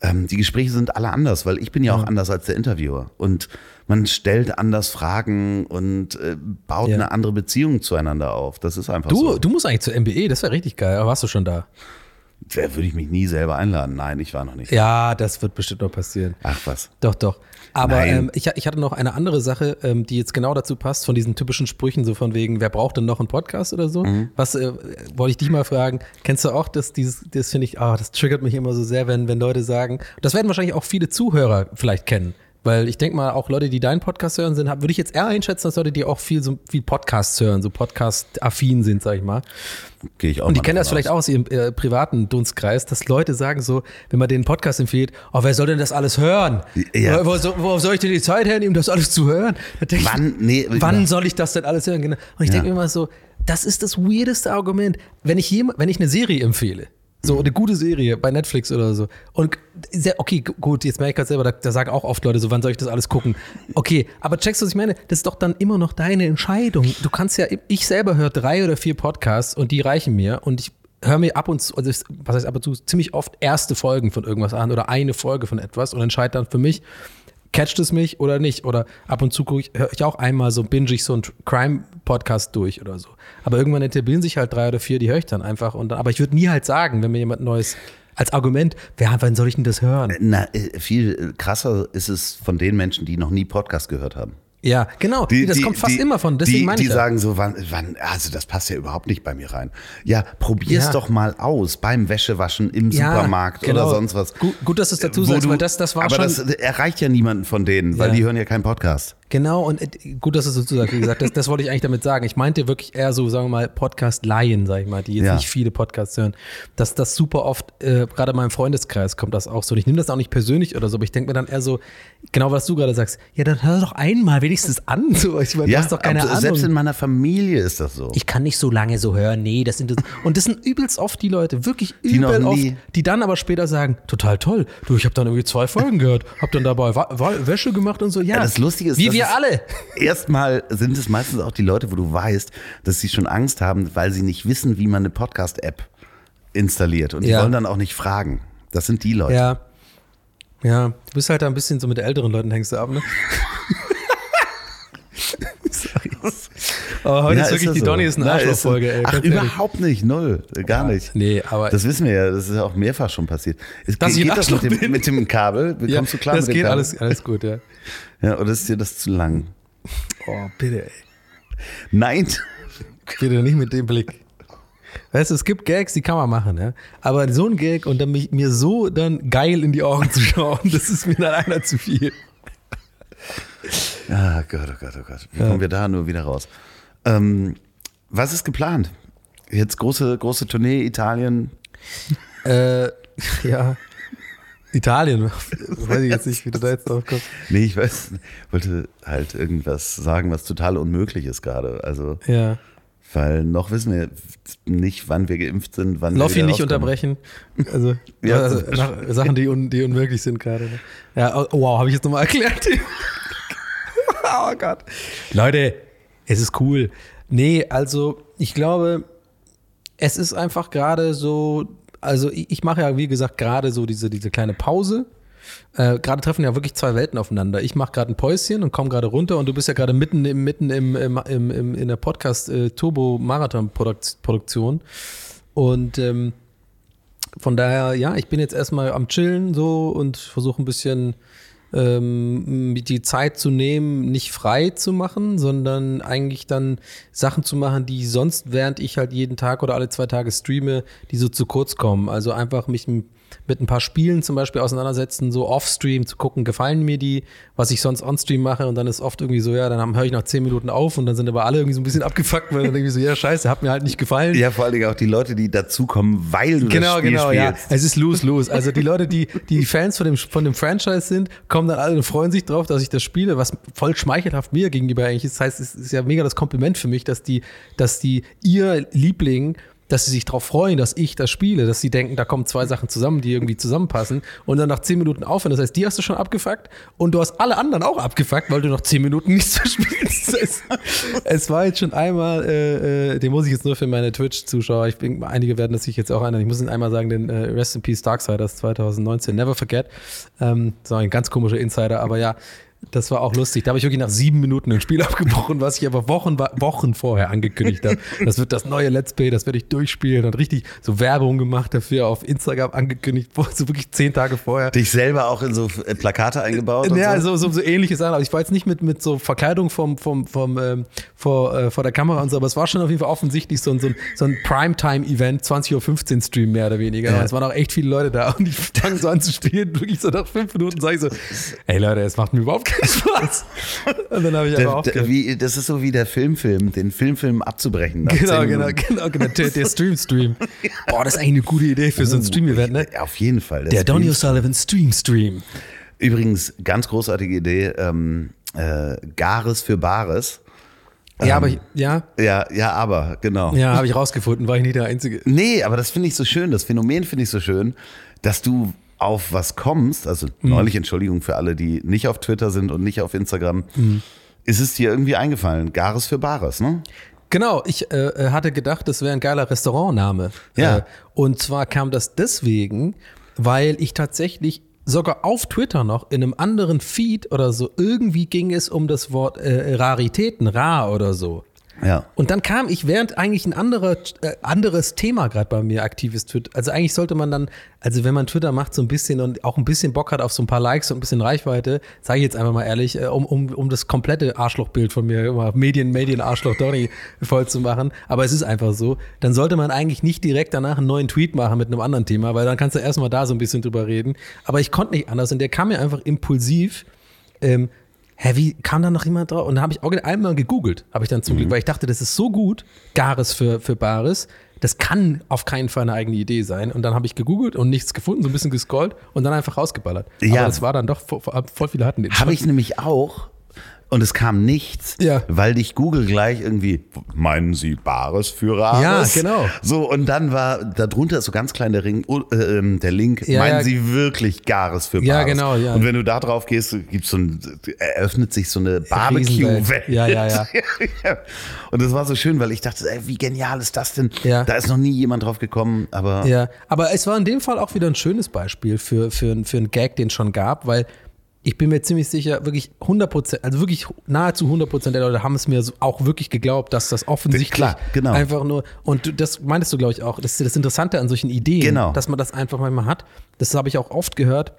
Ähm, die Gespräche sind alle anders, weil ich bin ja auch anders als der Interviewer. Und man stellt anders Fragen und äh, baut ja. eine andere Beziehung zueinander auf. Das ist einfach du, so. Du musst eigentlich zur MBE, das wäre richtig geil. Aber warst du schon da? Da würde ich mich nie selber einladen. Nein, ich war noch nicht. Ja, das wird bestimmt noch passieren. Ach was. Doch, doch. Aber ähm, ich, ich, hatte noch eine andere Sache, ähm, die jetzt genau dazu passt, von diesen typischen Sprüchen, so von wegen, wer braucht denn noch einen Podcast oder so? Mhm. Was äh, wollte ich dich mal fragen? Kennst du auch das, dieses, das finde ich, ah, das triggert mich immer so sehr, wenn, wenn Leute sagen, das werden wahrscheinlich auch viele Zuhörer vielleicht kennen. Weil ich denke mal, auch Leute, die deinen Podcast hören, sind, würde ich jetzt eher einschätzen, als Leute, die auch viel so viel Podcasts hören, so Podcast-affin sind, sag ich mal. Gehe ich auch Und die kennen das aus. vielleicht auch aus ihrem äh, privaten Dunstkreis, dass Leute sagen so, wenn man den Podcast empfiehlt, oh, wer soll denn das alles hören? Ja. Wo, wo, wo soll ich denn die Zeit hernehmen, das alles zu hören? Wann, nee, wann soll ich das denn alles hören? Genau. Und ich ja. denke immer so, das ist das weirdeste Argument. Wenn ich, jemand, wenn ich eine Serie empfehle, so eine gute Serie bei Netflix oder so. Und okay, gut, jetzt merke ich gerade selber, da, da, sagen auch oft Leute so, wann soll ich das alles gucken? Okay, aber checkst du, was ich meine? Das ist doch dann immer noch deine Entscheidung. Du kannst ja, ich selber höre drei oder vier Podcasts und die reichen mir und ich höre mir ab und zu, also was heißt ab und zu, ziemlich oft erste Folgen von irgendwas an oder eine Folge von etwas und entscheide dann für mich, catcht es mich oder nicht. Oder ab und zu höre ich auch einmal so, binge ich so einen Crime-Podcast durch oder so. Aber irgendwann etablieren sich halt drei oder vier, die höre ich dann einfach. Und, aber ich würde nie halt sagen, wenn mir jemand Neues als Argument, wer, wann soll ich denn das hören? Na, äh, viel krasser ist es von den Menschen, die noch nie Podcast gehört haben. Ja, genau. Die, das die, kommt fast die, immer von. Deswegen die, meine ich die sagen so, wann, wann, also das passt ja überhaupt nicht bei mir rein. Ja, probier's ja. doch mal aus beim Wäschewaschen im ja, Supermarkt genau. oder sonst was. Gut, gut dass du es dazu sagst, weil das, das war aber schon. Aber das erreicht ja niemanden von denen, weil ja. die hören ja keinen Podcast. Genau, und äh, gut, dass du es so sagst. Wie gesagt, das, das wollte ich eigentlich damit sagen. Ich meinte wirklich eher so, sagen wir mal, Podcast-Laien, sag ich mal, die jetzt Ja. nicht viele Podcasts hören. Dass das super oft, äh, gerade in meinem Freundeskreis kommt das auch so. Und ich nehme das auch nicht persönlich oder so, aber ich denke mir dann eher so, genau was du gerade sagst, ja, dann hör doch einmal wenigstens an. So, ich meine, hast doch keine Ahnung. selbst in meiner Familie ist das so. ich kann nicht so lange so hören. Nee, das sind und das sind übelst oft die Leute, wirklich Die übel oft, nie- die dann aber später sagen, total toll. Du, ich habe dann irgendwie zwei Folgen gehört, habe dann dabei Wa Wa Wäsche gemacht und so. Ja, Ja, das Lustige ist, wie wir alle. Erstmal sind es meistens auch die Leute, wo du weißt, dass sie schon Angst haben, weil sie nicht wissen, wie man eine Podcast-App installiert. Und die Ja. wollen dann auch nicht fragen. Das sind die Leute. Ja. Ja, du bist halt da ein bisschen so mit älteren Leuten hängst du ab, ne? Sorry. Oh, heute Ja, ist wirklich das die so. Donny ist eine Arschlochfolge, ey. Ach, überhaupt nicht, null. Gar nicht. Nee, aber Das wissen wir ja, das ist ja auch mehrfach schon passiert. Es Dass ich geht ein das mit dem, mit dem Kabel? ja, Kommst du klar das mit dem geht Kabel? alles, alles gut, ja. Ja, oder ist dir das zu lang? Oh, bitte, ey. Nein. Bitte nicht mit dem Blick. Weißt du, es gibt Gags, die kann man machen, ja. Aber so ein Gag und dann mich, mir so dann geil in die Augen zu schauen, das ist mir dann einer zu viel. Ah, Gott, oh Gott, oh Gott. Wie kommen wir da nur wieder raus? Ähm, was ist geplant? Jetzt große, große Tournee, Italien. Äh, ja. Italien. Weiß ich jetzt nicht, wie du da jetzt drauf kommst. Nee, ich weiß, wollte halt irgendwas sagen, was total unmöglich ist gerade. Also, Ja. weil noch wissen wir nicht, wann wir geimpft sind, wann wir Loffi wieder nicht unterbrechen. Also, Ja, also nach, Sachen, die, un, die unmöglich sind gerade. Ne? Ja, oh, wow, habe ich jetzt nochmal erklärt. oh Gott. Leute, es ist cool. Nee, also ich glaube, es ist einfach gerade so, also ich, ich mache ja, wie gesagt, gerade so diese, diese kleine Pause. Äh, gerade treffen ja wirklich zwei Welten aufeinander. Ich mache gerade ein Päuschen und komme gerade runter und du bist ja gerade mitten im, mitten im, im, im, in der Podcast äh. Und ähm, von daher, ja, ich bin jetzt erstmal am Chillen so und versuche ein bisschen ähm, die Zeit zu nehmen, nicht frei zu machen, sondern eigentlich dann Sachen zu machen, die sonst, während ich halt jeden Tag oder alle zwei Tage streame, die so zu kurz kommen. Also einfach mich m- mit ein paar Spielen zum Beispiel auseinandersetzen, so off-stream zu gucken, gefallen mir die, was ich sonst on-stream mache und dann ist oft irgendwie so, ja, dann höre ich nach zehn Minuten auf und dann sind aber alle irgendwie so ein bisschen abgefuckt, weil dann irgendwie so, ja, scheiße, hat mir halt nicht gefallen. Ja, vor allen Dingen auch die Leute, die dazukommen, weil du Genau, das Spiel genau, ja. spielst. Es ist lose, lose. Also die Leute, die, die Fans von dem, von dem Franchise sind, kommen dann alle und freuen sich drauf, dass ich das spiele, was voll schmeichelhaft mir gegenüber eigentlich ist. Das heißt, es ist ja mega das Kompliment für mich, dass die, dass die, ihr Liebling, dass sie sich darauf freuen, dass ich das spiele, dass sie denken, da kommen zwei Sachen zusammen, die irgendwie zusammenpassen und dann nach zehn Minuten aufhören. Das heißt, die hast du schon abgefuckt und du hast alle anderen auch abgefuckt, weil du noch zehn Minuten nichts verspielst. Heißt, es war jetzt schon einmal, äh, äh, den muss ich jetzt nur für meine Twitch-Zuschauer, ich bin, einige werden das sich jetzt auch erinnern, ich muss Ihnen einmal sagen, den äh, Rest in Peace Darksiders 2019, Never Forget. Ähm, war ein ganz komischer Insider, aber ja, das war auch lustig. Da habe ich wirklich nach sieben Minuten ein Spiel abgebrochen, was ich aber Wochen, Wochen vorher angekündigt habe. Das wird das neue Let's Play, das werde ich durchspielen und richtig so Werbung gemacht dafür auf Instagram angekündigt, so wirklich zehn Tage vorher. Dich selber auch in so äh, Plakate eingebaut? Ja, so? so, so, so ähnliche Sachen. Aber ich war jetzt nicht mit, mit so Verkleidung vom, vom, vom, ähm, vor, äh, vor der Kamera und so, aber es war schon auf jeden Fall offensichtlich so ein, so ein, so ein Primetime-Event, 20.15 Uhr Stream mehr oder weniger. Ja. Es waren auch echt viele Leute da und ich fange so an zu spielen. Wirklich so nach fünf Minuten sage ich so, ey Leute, es macht mir überhaupt keinen Spaß. Und dann habe ich aber Der, aufgehört. der, wie, das ist so wie der Filmfilm, den Filmfilm abzubrechen. Genau, genau, genau, genau. Der, der Stream-Stream. Boah, das ist eigentlich eine gute Idee für so ein Stream-Event, ne? Ja, Auf jeden Fall. Der Stream- Donny O'Sullivan Stream-Stream. Übrigens, ganz großartige Idee, ähm, äh, Gares für Bares. Ja, aber ich, ja, Ja, ja, aber, genau. ja, habe ich rausgefunden, war ich nicht der Einzige. Nee, aber das finde ich so schön, das Phänomen finde ich so schön, dass du auf was kommst, also Mhm. neulich, Entschuldigung für alle, die nicht auf Twitter sind und nicht auf Instagram, Mhm. ist es dir irgendwie eingefallen, Gares für Bares, ne? Genau, ich äh, hatte gedacht, das wäre ein geiler Restaurantname. Ja. Äh, und zwar kam das deswegen, weil ich tatsächlich sogar auf Twitter noch in einem anderen Feed oder so irgendwie ging es um das Wort äh, Raritäten, rar oder so. Ja. Und dann kam ich, während eigentlich ein anderer, äh, anderes Thema gerade bei mir aktiv ist, Twitter. Also eigentlich sollte man dann, also wenn man Twitter macht so ein bisschen und auch ein bisschen Bock hat auf so ein paar Likes und ein bisschen Reichweite, sage ich jetzt einfach mal ehrlich, äh, um, um, um das komplette Arschlochbild von mir, immer Medien, Medien, Arschloch, Donny voll zu machen. Aber es ist einfach so. Dann sollte man eigentlich nicht direkt danach einen neuen Tweet machen mit einem anderen Thema, weil dann kannst du erstmal da so ein bisschen drüber reden. Aber ich konnte nicht anders und der kam mir einfach impulsiv. Ähm, hä, wie kam da noch jemand drauf? Und dann habe ich auch einmal gegoogelt, habe ich dann zum Mhm. Glück, weil ich dachte, das ist so gut, Gares für, für Bares. Das kann auf keinen Fall eine eigene Idee sein. Und dann habe ich gegoogelt und nichts gefunden, so ein bisschen gescrollt und dann einfach rausgeballert. Ja. Aber das war dann doch, voll, viele hatten den Habe ich nämlich auch. Und es kam nichts, Ja. weil dich Google gleich irgendwie, meinen Sie Bares für Rares? Ja, genau. So, und dann war, darunter ist so ganz klein der, Ring, oh, äh, ähm, der Link, Ja, meinen ja. Sie wirklich Gares für Bares? Ja, genau, ja. Und wenn du da drauf gehst, gibt's so ein, eröffnet sich so eine Barbecue-Welt. Ja, ja, ja. Ja. Und das war so schön, weil ich dachte, ey, wie genial ist das denn? Ja. Da ist noch nie jemand drauf gekommen, aber Ja, aber es war in dem Fall auch wieder ein schönes Beispiel für, für, für einen Gag, den es schon gab, weil ich bin mir ziemlich sicher, wirklich 100 Prozent, also wirklich nahezu 100 Prozent der Leute haben es mir auch wirklich geglaubt, dass das offensichtlich Klar, genau. einfach nur, und das meintest du, glaube ich, auch, das ist das Interessante an solchen Ideen, Genau. dass man das einfach manchmal hat. Das habe ich auch oft gehört.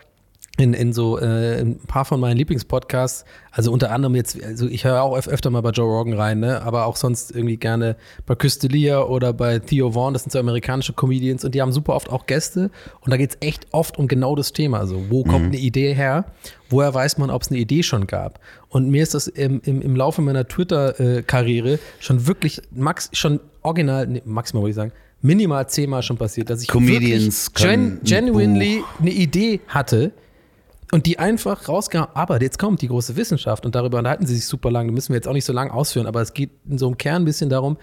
In, in so äh, in ein paar von meinen Lieblingspodcasts, also unter anderem jetzt, also ich höre auch öf- öfter mal bei Joe Rogan rein, ne? aber auch sonst irgendwie gerne bei Küstelia oder bei Theo Vaughn, das sind so amerikanische Comedians und die haben super oft auch Gäste. Und da geht es echt oft um genau das Thema, also wo kommt eine Idee her, woher weiß man, ob es eine Idee schon gab? Und mir ist das im, im, im Laufe meiner Twitter-Karriere schon wirklich max, schon original, nee, maximal würde ich sagen, minimal zehnmal schon passiert, dass ich Comedians gen, genuinely eine Idee hatte, und die einfach rausgehauen, aber jetzt kommt die große Wissenschaft und darüber unterhalten sie sich super lang, da müssen wir jetzt auch nicht so lang ausführen, aber es geht in so einem Kern ein bisschen darum,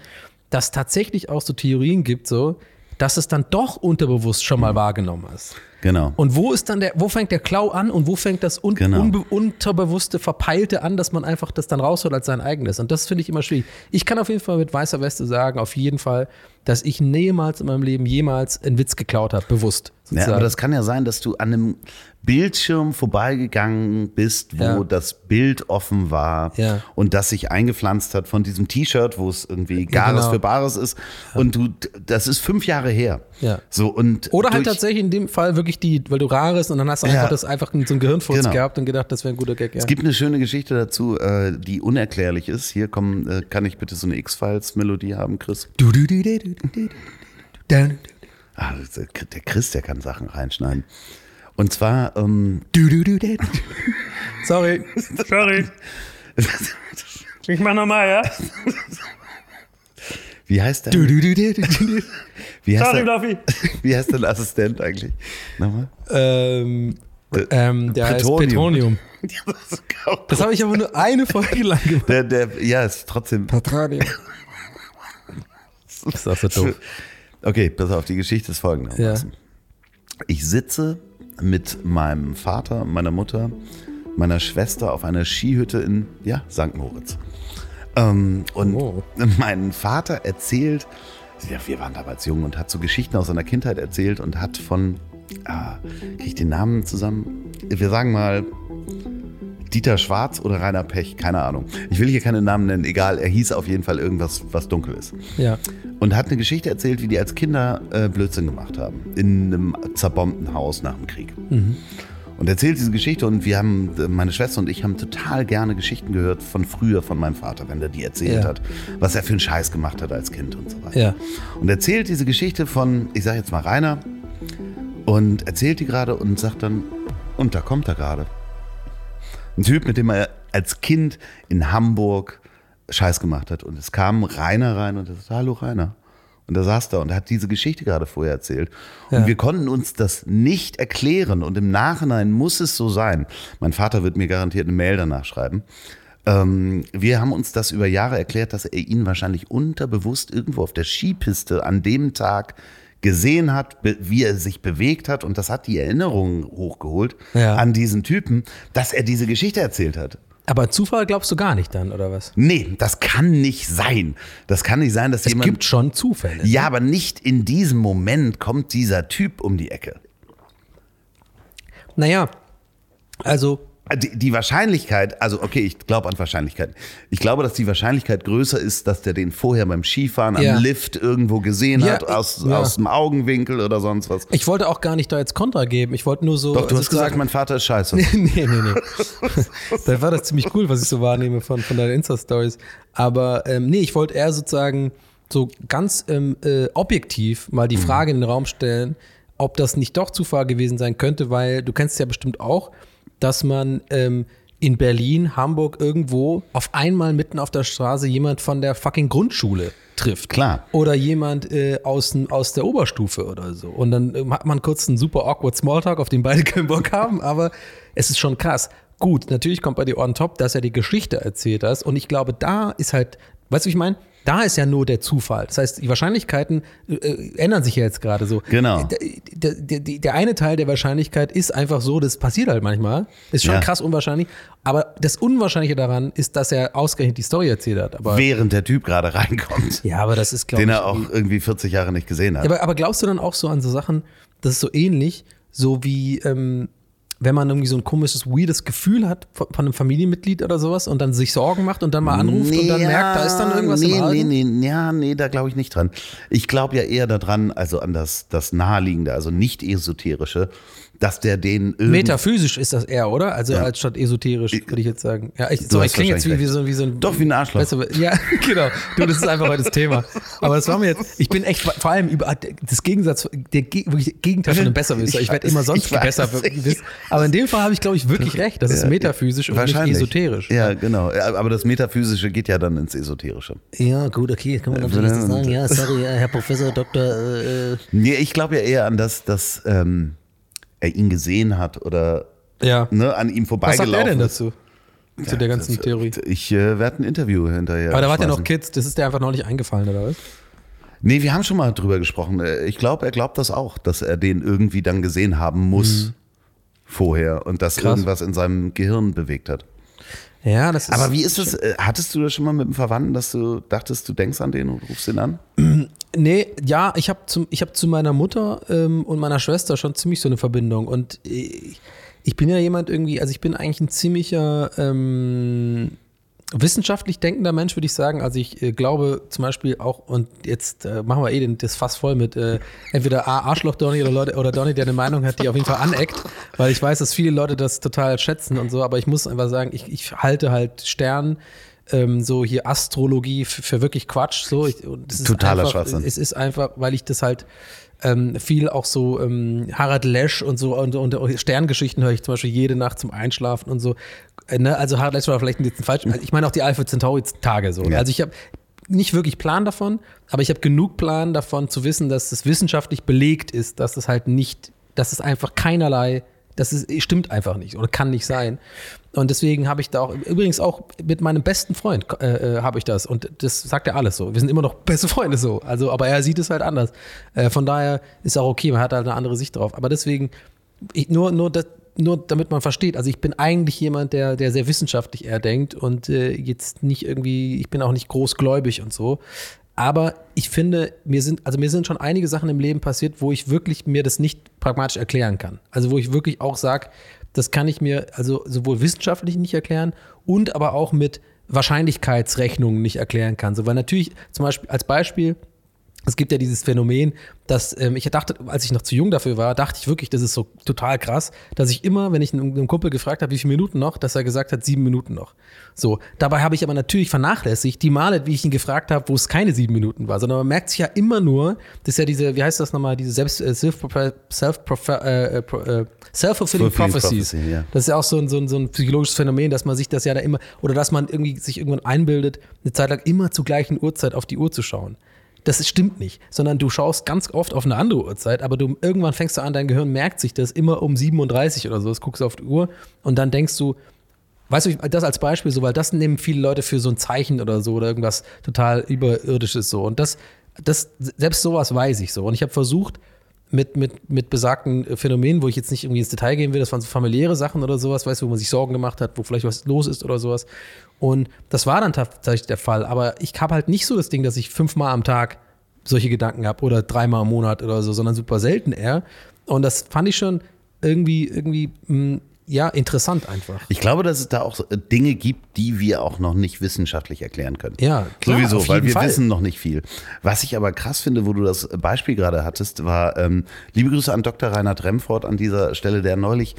dass tatsächlich auch so Theorien gibt, so, dass es dann doch unterbewusst schon mal wahrgenommen hast. genau. Und wo ist dann der, wo fängt der Klau an und wo fängt das un, Genau. unterbewusste, verpeilte an, dass man einfach das dann rausholt als sein eigenes. Und das finde ich immer schwierig. Ich kann auf jeden Fall mit weißer Weste sagen, auf jeden Fall, dass ich niemals in meinem Leben jemals einen Witz geklaut habe, bewusst. Ja, sozusagen. aber das kann ja sein, dass du an einem Bildschirm vorbeigegangen bist, wo Ja. das Bild offen war Ja. und das sich eingepflanzt hat von diesem T-Shirt, wo es irgendwie Gares genau. für Bares ist. Und du, das ist fünf Jahre her. Ja. So und Oder halt tatsächlich in dem Fall wirklich die, weil du rares und dann hast du Ja. einfach das einfach so ein Gehirnfurz Genau. gehabt und gedacht, das wäre ein guter Gag. Ja. Es gibt eine schöne Geschichte dazu, äh, die unerklärlich ist. Hier kommen, äh, kann ich bitte so eine X-Files-Melodie haben, Chris? Du, du, du, du, du, du, du, du, Ah, der Chris, der kann Sachen reinschneiden. Und zwar, ähm, du, du, du, du. Sorry. Sorry. Ich mach nochmal, ja? wie heißt der? Du, du, du, du, du, du. Wie heißt, der, Fluffy. wie heißt dein Assistent eigentlich? Nochmal? Ähm, ähm, der heißt Petronium. Petronium. das Das habe ich aber nur eine Folge lang gemacht. Der, der, ja, ist trotzdem. Petronium. Das ist auch so doof. Okay, pass auf, die Geschichte ist folgendermaßen. Ich sitze mit meinem Vater, meiner Mutter, meiner Schwester auf einer Skihütte in ja, St. Moritz. Ähm, und Oh. mein Vater erzählt, ja, wir waren damals jung und hat so Geschichten aus seiner Kindheit erzählt und hat von, ah, kriege ich den Namen zusammen? Wir sagen mal Dieter Schwarz oder Rainer Pech, keine Ahnung. Ich will hier keine Namen nennen, egal, er hieß auf jeden Fall irgendwas, was dunkel ist. Ja. Und hat eine Geschichte erzählt, wie die als Kinder äh, Blödsinn gemacht haben. In einem zerbombten Haus nach dem Krieg. Und erzählt diese Geschichte und wir haben, meine Schwester und ich haben total gerne Geschichten gehört von früher von meinem Vater, wenn er die erzählt Ja. hat, was er für einen Scheiß gemacht hat als Kind und so weiter. Ja. Und erzählt diese Geschichte von, ich sage jetzt mal Rainer, und erzählt die gerade und sagt dann, und da kommt er gerade. Ein Typ, mit dem er als Kind in Hamburg Scheiß gemacht hat. Und es kam Rainer rein und er sagte, hallo Rainer. Und er saß da und hat diese Geschichte gerade vorher erzählt. Und Ja. wir konnten uns das nicht erklären. Und im Nachhinein muss es so sein. Mein Vater wird mir garantiert eine Mail danach schreiben. Ähm, wir haben uns das über Jahre erklärt, dass er ihn wahrscheinlich unterbewusst irgendwo auf der Skipiste an dem Tag gesehen hat, wie er sich bewegt hat. Und das hat die Erinnerungen hochgeholt Ja. an diesen Typen, dass er diese Geschichte erzählt hat. Aber Zufall glaubst du gar nicht dann, oder was? Nee, das kann nicht sein. Das kann nicht sein, dass Es jemand. gibt schon Zufälle. ja, aber nicht in diesem Moment kommt dieser Typ um die Ecke. Naja, also Die, die Wahrscheinlichkeit, also okay, ich glaube an Wahrscheinlichkeit. Ich glaube, dass die Wahrscheinlichkeit größer ist, dass der den vorher beim Skifahren Ja. am Lift irgendwo gesehen Ja, hat, aus, ja. aus dem Augenwinkel oder sonst was. ich wollte auch gar nicht da jetzt Kontra geben. Ich wollte nur so. Doch, du hast gesagt, sozusagen- mein Vater ist scheiße. nee, nee, nee. da war das ziemlich cool, was ich so wahrnehme von, von deinen Insta-Stories. Aber ähm, nee, ich wollte eher sozusagen so ganz ähm, äh, objektiv mal die Frage in den Raum stellen, ob das nicht doch Zufall gewesen sein könnte, weil du kennst es ja bestimmt auch, dass man ähm, in Berlin, Hamburg, irgendwo auf einmal mitten auf der Straße jemand von der fucking Grundschule trifft. Klar. Oder jemand äh, aus, aus der Oberstufe oder so. Und dann ähm, hat man kurz einen super awkward Smalltalk, auf den beide keinen Bock haben, aber es ist schon krass. Gut, natürlich kommt bei dir on top, dass er die Geschichte erzählt hast. Und ich glaube, da ist halt, weißt du, wie ich meine? Da ist ja nur der Zufall. Das heißt, die Wahrscheinlichkeiten äh, ändern sich ja jetzt gerade so. Genau. Der, der, der, eine Teil der Wahrscheinlichkeit ist einfach so, das passiert halt manchmal. Ist schon Ja. krass unwahrscheinlich. Aber das Unwahrscheinliche daran ist, dass er ausgerechnet die Story erzählt hat. Aber, Während der Typ gerade reinkommt, ja, aber das ist, glaube den ich. er auch irgendwie 40 Jahre nicht gesehen hat. Aber, aber glaubst du dann auch so an so Sachen, das ist so ähnlich, so wie ähm, wenn man irgendwie so ein komisches, weirdes Gefühl hat von, einem Familienmitglied oder sowas und dann sich Sorgen macht und dann mal anruft und dann Ja, merkt, da ist dann irgendwas nee, im Argen? Nee, nee, ja, nee, da glaube ich nicht dran. Ich glaube ja eher daran, also an das, das Naheliegende, also nicht esoterische, dass der den. Metaphysisch ist das eher, oder? Also Ja. als statt esoterisch, würde ich jetzt sagen. Ja, ich, so, ich klinge jetzt wie, wie, so, wie so ein. Doch, wie ein Arschloch. Weißt du, ja, genau. Du, das ist einfach heute das Thema. Aber das war mir jetzt, ich bin echt vor allem über das Gegensatz, der wirklich Gegenteil von einem Besserwisser. Ich werde Ich immer weiß, sonst besser. Aber in dem Fall habe ich, glaube ich, wirklich recht. Das ist Ja, metaphysisch und nicht esoterisch. Ja, genau. Aber das Metaphysische geht ja dann ins Esoterische. Ja, gut, okay, kann man natürlich sagen. Ja, sorry, Herr Professor, Doktor. Äh, äh, Nee, ich glaube ja eher an das, dass ähm, er ihn gesehen hat oder Ja. ne, an ihm Was vorbeigelaufen sagt er denn ist. dazu? Zu der ganzen Das- Theorie. Ich äh, werde ein Interview hinterher. Aber da war der noch. Kids, das ist dir einfach noch nicht eingefallen, oder was? Nee, wir haben schon mal drüber gesprochen. Äh, Ich glaube, er glaubt das auch, dass er den irgendwie dann gesehen haben muss vorher und dass Mhm. Krass. irgendwas in seinem Gehirn bewegt hat. Ja, das ist. Aber wie ist es? äh, Hattest du das schon mal mit einem Verwandten, dass du dachtest, du denkst an den und rufst ihn an? Nee, ja, ich habe hab zu meiner Mutter ähm, und meiner Schwester schon ziemlich so eine Verbindung. Und ich, ich bin ja jemand irgendwie, also ich bin eigentlich ein ziemlicher ähm, wissenschaftlich denkender Mensch, würde ich sagen. Also ich äh, glaube zum Beispiel auch, und jetzt äh, machen wir eh den, das Fass voll mit äh, entweder A, Arschloch Donny oder, Leute, oder Donny, der eine Meinung hat, die auf jeden Fall aneckt, weil ich weiß, dass viele Leute das total schätzen und so, aber ich muss einfach sagen, ich, ich halte halt Stern, ähm, so hier Astrologie für, für wirklich Quatsch. So. Ich, und es ist Totaler einfach, Schwachsinn. Es ist einfach, weil ich das halt ähm, viel auch so ähm, Harald Lesch und so und, und Sterngeschichten höre ich zum Beispiel jede Nacht zum Einschlafen und so. Äh, ne? Also Harald Lesch war vielleicht ein bisschen falsch. Also ich meine auch die Alpha Centauri Tage so. Ja. Also ich habe nicht wirklich Plan davon, aber ich habe genug Plan davon zu wissen, dass es wissenschaftlich belegt ist, dass es halt nicht, dass es einfach keinerlei, das ist, stimmt einfach nicht oder kann nicht sein. Und deswegen habe ich da auch, übrigens auch mit meinem besten Freund äh, äh, habe ich das. Und das sagt er alles so. Wir sind immer noch beste Freunde so. Also, aber er sieht es halt anders. Äh, von daher ist auch okay, man hat halt eine andere Sicht drauf. Aber deswegen, ich, nur, nur, das, nur damit man versteht, also ich bin eigentlich jemand, der, der sehr wissenschaftlich eher denkt und äh, jetzt nicht irgendwie, ich bin auch nicht großgläubig und so. Aber ich finde, mir sind, also mir sind schon einige Sachen im Leben passiert, wo ich wirklich mir das nicht pragmatisch erklären kann. Also wo ich wirklich auch sage, das kann ich mir also sowohl wissenschaftlich nicht erklären und aber auch mit Wahrscheinlichkeitsrechnungen nicht erklären kann. So, weil natürlich, zum Beispiel als Beispiel, es gibt ja dieses Phänomen, dass ähm, ich dachte, als ich noch zu jung dafür war, dachte ich wirklich, das ist so total krass, dass ich immer, wenn ich einen, einen Kumpel gefragt habe, wie viele Minuten noch, dass er gesagt hat, sieben Minuten noch. So, dabei habe ich aber natürlich vernachlässigt die Male, wie ich ihn gefragt habe, wo es keine sieben Minuten war, sondern man merkt sich ja immer nur, das ist ja diese, wie heißt das nochmal, diese selbst äh, self self äh, äh, self-fulfilling Fulfilling prophecies. prophecy, ja. Das ist ja auch so ein, so, ein, so ein psychologisches Phänomen, dass man sich das ja da immer, oder dass man irgendwie sich irgendwann einbildet, eine Zeit lang immer zur gleichen Uhrzeit auf die Uhr zu schauen. Das stimmt nicht, sondern du schaust ganz oft auf eine andere Uhrzeit, aber du irgendwann fängst du an, dein Gehirn merkt sich das immer um 37 oder so. Das guckst du auf die Uhr und dann denkst du, weißt du, das als Beispiel so, weil das nehmen viele Leute für so ein Zeichen oder so oder irgendwas total überirdisches so. Und das, das, selbst sowas weiß ich so. Und ich habe versucht, mit, mit, mit besagten Phänomenen, wo ich jetzt nicht irgendwie ins Detail gehen will, das waren so familiäre Sachen oder sowas, weißt du, wo man sich Sorgen gemacht hat, wo vielleicht was los ist oder sowas. Und das war dann tatsächlich der Fall. Aber ich habe halt nicht so das Ding, dass ich fünfmal am Tag solche Gedanken habe oder dreimal im Monat oder so, sondern super selten eher. Und das fand ich schon irgendwie, irgendwie, mh, ja, interessant einfach. Ich glaube, dass es da auch äh, Dinge gibt, die wir auch noch nicht wissenschaftlich erklären können. Ja, klar, Sowieso, weil wir Fall. wissen noch nicht viel. Was ich aber krass finde, wo du das Beispiel gerade hattest, war, ähm, liebe Grüße an Dr. Reinhard Remford an dieser Stelle, der neulich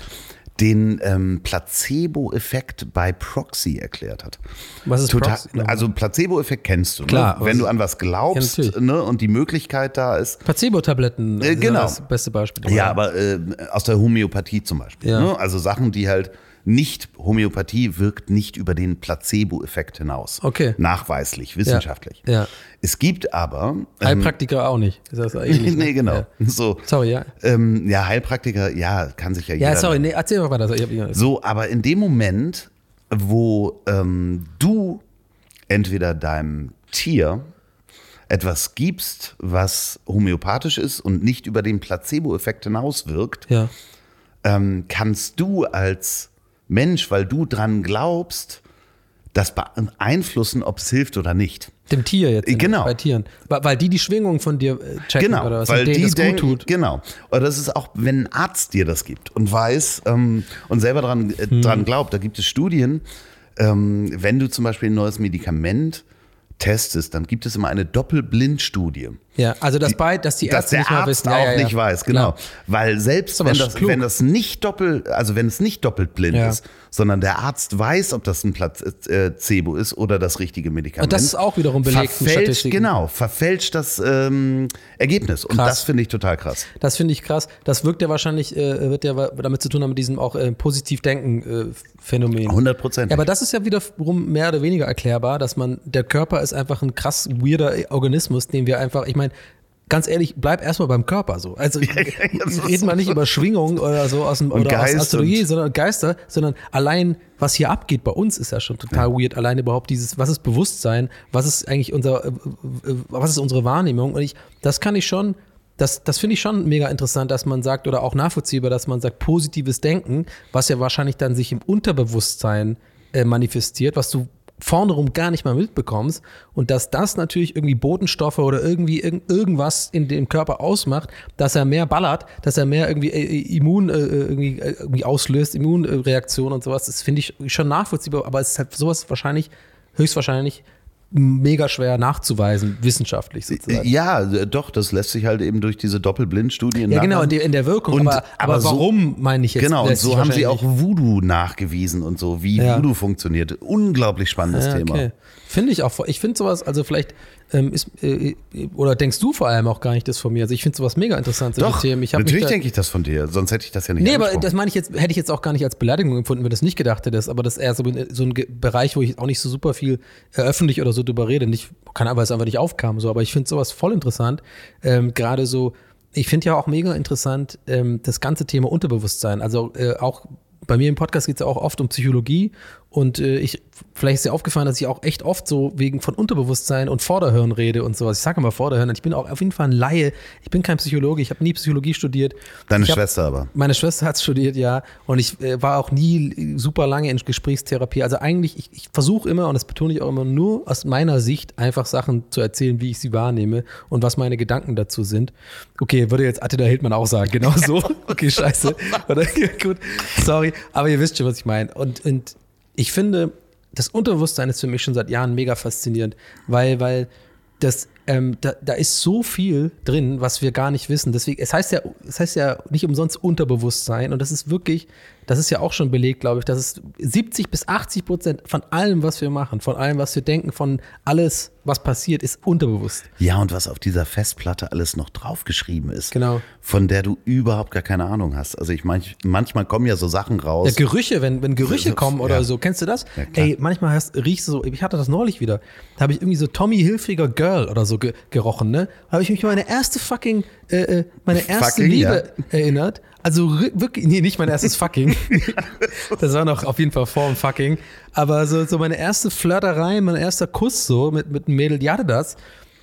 den ähm, Placebo-Effekt bei Proxy erklärt hat. Was ist Total, Proxy? Also Placebo-Effekt kennst du, Klar, ne? wenn du an was glaubst Ja, ne? und die Möglichkeit da ist. Placebo-Tabletten Äh, sind genau. das beste Beispiel. Ja, aber äh, aus der Homöopathie zum Beispiel. Ja. Ne? Also Sachen, die halt nicht, Homöopathie wirkt nicht über den Placebo-Effekt hinaus. Okay. Nachweislich, wissenschaftlich. Ja. Es gibt aber. ähm, Heilpraktiker auch nicht. Ist das ähnlich, ne? nee, genau. Ja. So, Sorry, ja. ähm, ja, Heilpraktiker, ja, kann sich ja jeder. Ja, sorry, nee, erzähl mal weiter. So, aber in dem Moment, wo ähm, du entweder deinem Tier etwas gibst, was homöopathisch ist und nicht über den Placebo-Effekt hinauswirkt, ja. ähm, kannst du als Mensch, weil du dran glaubst, das beeinflussen, ob es hilft oder nicht. Dem Tier jetzt. Genau. Bei Tieren. Weil, die die Schwingung von dir äh, checken Genau, oder was weil die das denken, gut tut. genau. Oder das ist auch, wenn ein Arzt dir das gibt und weiß ähm, und selber dran, äh, Hm. dran glaubt, da gibt es Studien, ähm, wenn du zum Beispiel ein neues Medikament testest, dann gibt es immer eine Doppelblindstudie. Ja, also dass, bei, dass die Dass Ärzte der nicht Arzt wissen. auch Ja, ja, nicht weiß, genau. Weil selbst wenn das, klug. wenn das nicht doppelt, also wenn es nicht doppelt blind ist, sondern der Arzt weiß, ob das ein Placebo ist oder das richtige Medikament. Und das ist auch wiederum belegt verfälscht. Genau, verfälscht das ähm, Ergebnis. Und Krass. das finde ich total krass. Das finde ich krass. Das wirkt ja wahrscheinlich, äh, wird ja damit zu tun haben mit diesem auch äh, positiv denken äh, Phänomen. 100 Prozent. Ja, aber das ist ja wiederum mehr oder weniger erklärbar, dass man, der Körper ist einfach ein krass weirder Organismus, den wir einfach, ich meine, ganz ehrlich, bleib erstmal beim Körper so. Also ist reden wir nicht über Schwingung oder so aus dem oder aus Geist Astrologie, und- sondern Geister, sondern allein, was hier abgeht bei uns, ist ja schon total weird. Allein überhaupt dieses, was ist Bewusstsein, was ist eigentlich unser, äh, äh, was ist unsere Wahrnehmung? Und ich, das kann ich schon. Das, das finde ich schon mega interessant, dass man sagt, oder auch nachvollziehbar, dass man sagt, positives Denken, was ja wahrscheinlich dann sich im Unterbewusstsein äh, manifestiert, was du vorne rum gar nicht mal mitbekommst und dass das natürlich irgendwie Botenstoffe oder irgendwie irg irgendwas in dem Körper ausmacht, dass er mehr ballert, dass er mehr irgendwie äh, Immun äh, irgendwie, äh, irgendwie auslöst, Immunreaktion und sowas, das finde ich schon nachvollziehbar, aber es ist halt sowas wahrscheinlich, höchstwahrscheinlich mega schwer nachzuweisen, wissenschaftlich sozusagen. Ja, doch, das lässt sich halt eben durch diese Doppelblindstudien Ja, genau, in der, in der Wirkung. Und- aber, aber, aber so- warum, meine ich jetzt? Genau, und so haben sie auch Voodoo nachgewiesen und so, wie Ja. Voodoo funktioniert. Unglaublich spannendes Ja, Thema. okay. Finde ich auch. Ich finde sowas, also vielleicht ähm, ist, äh, oder denkst du vor allem auch gar nicht das von mir? Also ich finde sowas mega interessant, Doch, Themen. Ich natürlich denke ich das von dir, sonst hätte ich das ja nicht Nee, aber das meine ich jetzt, hätte ich jetzt auch gar nicht als Beleidigung empfunden, wenn du das nicht gedacht hättest. Aber das ist eher so, so ein Bereich, wo ich auch nicht so super viel äh, öffentlich oder so drüber rede. Nicht, kann aber, weil es einfach nicht aufkam. So. Aber ich finde sowas voll interessant. Ähm, Gerade so, ich finde ja auch mega interessant ähm, das ganze Thema Unterbewusstsein. Also äh, auch bei mir im Podcast geht es ja auch oft um Psychologie und äh, ich, vielleicht ist dir aufgefallen, dass ich auch echt oft so wegen von Unterbewusstsein und Vorderhirn rede und sowas. Ich sage immer Vorderhirn, ich bin auch auf jeden Fall ein Laie. Ich bin kein Psychologe, ich habe nie Psychologie studiert. Deine ich hab- Schwester aber. meine Schwester hat studiert, ja. Und ich äh, war auch nie super lange in Gesprächstherapie. Also eigentlich, ich, ich versuche immer, und das betone ich auch immer, nur aus meiner Sicht einfach Sachen zu erzählen, wie ich sie wahrnehme und was meine Gedanken dazu sind. Okay, würde jetzt Attila Hildmann auch sagen, genau so. Okay, scheiße. Oder, gut, sorry. Aber ihr wisst schon, was ich meine. Und, und ich finde, das Unterbewusstsein ist für mich schon seit Jahren mega faszinierend, weil, weil das, ähm, da, da ist so viel drin, was wir gar nicht wissen. Deswegen, es heißt ja, es heißt ja nicht umsonst Unterbewusstsein und das ist wirklich, das ist ja auch schon belegt, glaube ich, dass es 70 bis 80 Prozent von allem, was wir machen, von allem, was wir denken, von alles, was passiert, ist unterbewusst. Ja, und was auf dieser Festplatte alles noch draufgeschrieben ist. Genau. Von der du überhaupt gar keine Ahnung hast. Also ich meine, manchmal kommen ja so Sachen raus. Ja, Gerüche, wenn, wenn Gerüche kommen oder ja. so, kennst du das? Ja. Ey, manchmal hast, riechst du so, ich hatte das neulich wieder, da habe ich irgendwie so Tommy Hilfiger Girl oder so ge gerochen, ne? Da habe ich mich an meine erste fucking, äh, äh, meine erste Fucking, Liebe erinnert. Also wirklich, nee, nicht mein erstes fucking. das war noch auf jeden Fall vor dem fucking. Aber so, so meine erste Flirterei, mein erster Kuss so mit, mit einem Mädel, die hatte das.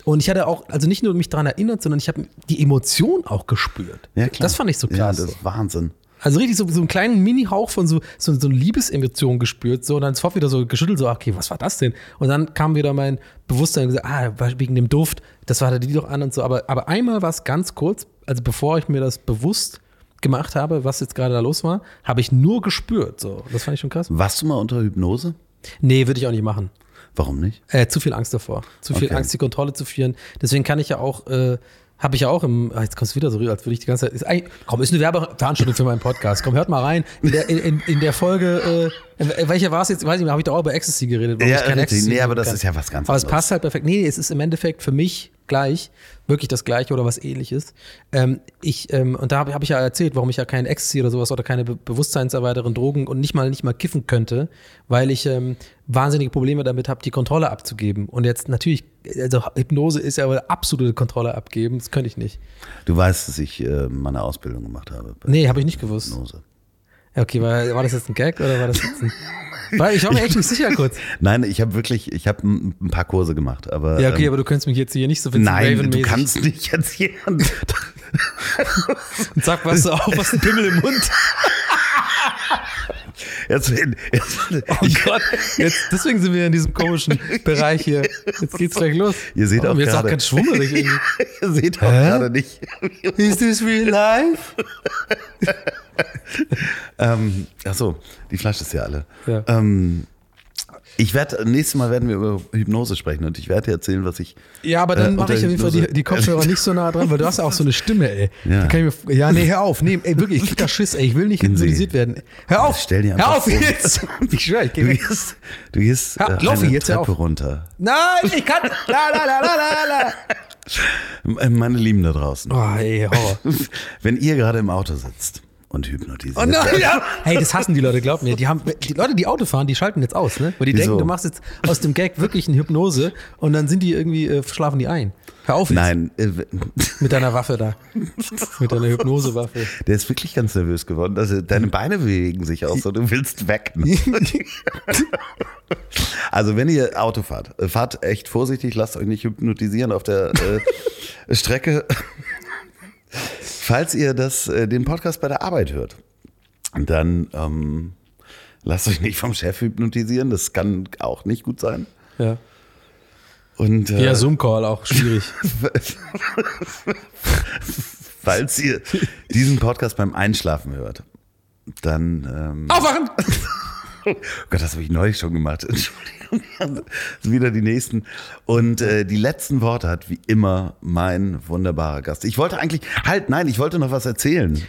Und ich hatte auch, also nicht nur mich daran erinnert, sondern ich habe die Emotion auch gespürt. Ja, klar. Das fand ich so krass. Ja, das ist Wahnsinn. Also richtig so, so einen kleinen Mini-Hauch von so, so, so eine Liebesemotion gespürt, so und dann sofort wieder so geschüttelt, so, okay, was war das denn? Und dann kam wieder mein Bewusstsein und gesagt, ah, wegen dem Duft, das war die doch an und so. Aber, aber einmal war es ganz kurz, also bevor ich mir das bewusst gemacht habe, was jetzt gerade da los war, habe ich nur gespürt. So, das fand ich schon krass. Warst du mal unter Hypnose? Nee, würde ich auch nicht machen. Warum nicht? Äh, zu viel Angst davor. Zu viel Okay. Angst, die Kontrolle zu führen. Deswegen kann ich ja auch, äh, habe ich ja auch im, ah, jetzt kommst du wieder so rüber, als würde ich die ganze Zeit, ist, komm, ist eine Werbeveranstaltung für meinen Podcast. Komm, hört mal rein. In der, in, in der Folge, Äh, Welcher war es jetzt? Weiß ich nicht, habe ich doch auch über Ecstasy geredet. Ja, ich richtig. Ecstasy Nee, aber das kann. ist ja was ganz Aber es anderes. passt halt perfekt. Nee, es ist im Endeffekt für mich gleich, wirklich das Gleiche oder was ähnliches. Ähm, ich, ähm, und da habe hab ich ja erzählt, warum ich ja kein Ecstasy oder sowas oder keine be bewusstseinserweiternden Drogen und nicht mal nicht mal kiffen könnte, weil ich ähm, wahnsinnige Probleme damit habe, die Kontrolle abzugeben. Und jetzt natürlich, also Hypnose ist ja aber absolute Kontrolle abgeben, das könnte ich nicht. Du weißt, dass ich äh, meine Ausbildung gemacht habe. Nee, habe ich nicht gewusst. Hypnose. Ja, okay, war, war das jetzt ein Gag oder war das jetzt ein. Weil ich war mir echt nicht sicher kurz. Nein, ich habe wirklich, ich habe ein, paar Kurse gemacht, aber. Ja, okay, ähm, aber du könntest mich jetzt hier nicht so Vincent Nein, du Raven-mäßig- kannst nicht erzählen. Und sag, was du auf, was ein Pimmel im Mund. Jetzt, jetzt, Oh Gott, jetzt, deswegen sind wir in diesem komischen Bereich hier. Jetzt geht's gleich los. Ihr seht oh, auch ist auch gerade- ganz schwummerig irgendwie. ihr seht auch Hä? gerade nicht. Is this real life? ähm, achso, die Flasche ist ja alle. Ja. Ähm, ich werde, nächstes Mal werden wir über Hypnose sprechen und ich werde dir erzählen, was ich. Ja, aber dann Äh, mache ich auf jeden Fall die, die Kopfhörer nicht so nah dran, weil du hast ja auch so eine Stimme, ey. Ja. Ich mir, ja, nee, hör auf. Nee, ey, wirklich, ich krieg da Schiss, ey. Ich will nicht hypnotisiert werden. Hör auf! Stell dir hör auf vor. jetzt! Ich schwöre, ich geh Du weg. gehst, du gehst Ja, äh, eine jetzt hör Treppe runter. Nein, ich kann. La, la, la, la, la, la. Meine Lieben da draußen. Oh, ey, Horror. Wenn ihr gerade im Auto sitzt und hypnotisiert Oh nein, ja. Hey, das hassen die Leute, glaub mir. Die, haben, die Leute, die Auto fahren, die schalten jetzt aus, ne? Weil die Wieso? denken, du machst jetzt aus dem Gag wirklich eine Hypnose und dann sind die irgendwie, äh, schlafen die ein. Hör auf jetzt Nein, äh, mit deiner Waffe da. mit deiner Hypnosewaffe. der ist wirklich ganz nervös geworden. Also deine Beine bewegen sich auch so, du willst weg. Ne? Also wenn ihr Auto fahrt, äh, fahrt echt vorsichtig, lasst euch nicht hypnotisieren auf der äh, Strecke. Falls ihr das, äh, den Podcast bei der Arbeit hört, dann ähm, lasst euch nicht vom Chef hypnotisieren, das kann auch nicht gut sein. Ja, Und äh, ja Zoom-Call auch schwierig. falls ihr diesen Podcast beim Einschlafen hört, dann ähm, Aufwachen! Oh Gott, das habe ich neulich schon gemacht. Entschuldigung. Wieder die nächsten. Und äh, die letzten Worte hat wie immer mein wunderbarer Gast. Ich wollte eigentlich, halt, nein, ich wollte noch was erzählen.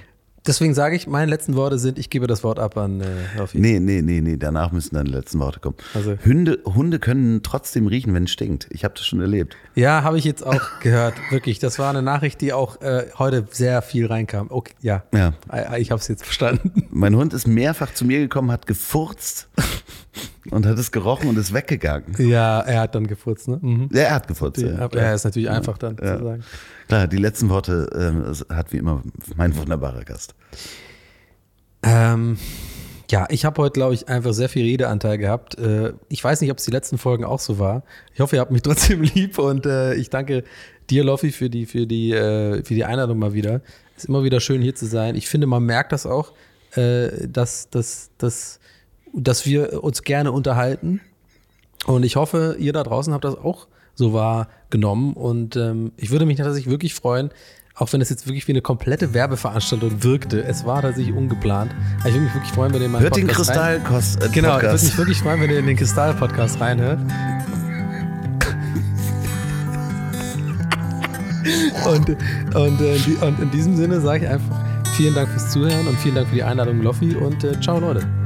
Deswegen sage ich, meine letzten Worte sind, ich gebe das Wort ab an äh, Raffi. Nee, nee, nee, nee, danach müssen dann die letzten Worte kommen. Also- Hunde, Hunde können trotzdem riechen, wenn es stinkt. Ich habe das schon erlebt. Ja, habe ich jetzt auch gehört. Wirklich, das war eine Nachricht, die auch äh, heute sehr viel reinkam. Okay, ja. Ja. I- I- Ich habe es jetzt verstanden. Mein Hund ist mehrfach zu mir gekommen, hat gefurzt und hat es gerochen und ist weggegangen. Ja, er hat dann gefurzt, ne? Mhm. Ja, er hat gefurzt. Ja, Ja, ja, ist natürlich einfach dann Ja. zu sagen. Klar, die letzten Worte es hat wie immer mein wunderbarer Gast. Ähm, ja, ich habe heute, glaube ich, einfach sehr viel Redeanteil gehabt. Äh, ich weiß nicht, ob es die letzten Folgen auch so war. Ich hoffe, ihr habt mich trotzdem lieb und äh, ich danke dir, Loffi, für die, für, die, äh, für die Einladung mal wieder. Ist immer wieder schön, hier zu sein. Ich finde, man merkt das auch, äh, dass, dass, dass, dass wir uns gerne unterhalten. Und ich hoffe, ihr da draußen habt das auch so wahrgenommen. Und ähm, ich würde mich tatsächlich wirklich freuen, auch wenn es jetzt wirklich wie eine komplette Werbeveranstaltung wirkte. Es war tatsächlich ungeplant. Aber ich würde mich wirklich freuen, wenn ihr mal Hört den Kristall-Podcast. Äh, Genau, ich würde Podcast. mich wirklich freuen, wenn ihr in den Kristall-Podcast reinhört. und, und, äh, und in diesem Sinne sage ich einfach vielen Dank fürs Zuhören und vielen Dank für die Einladung, Loffi. Und äh, ciao, Leute.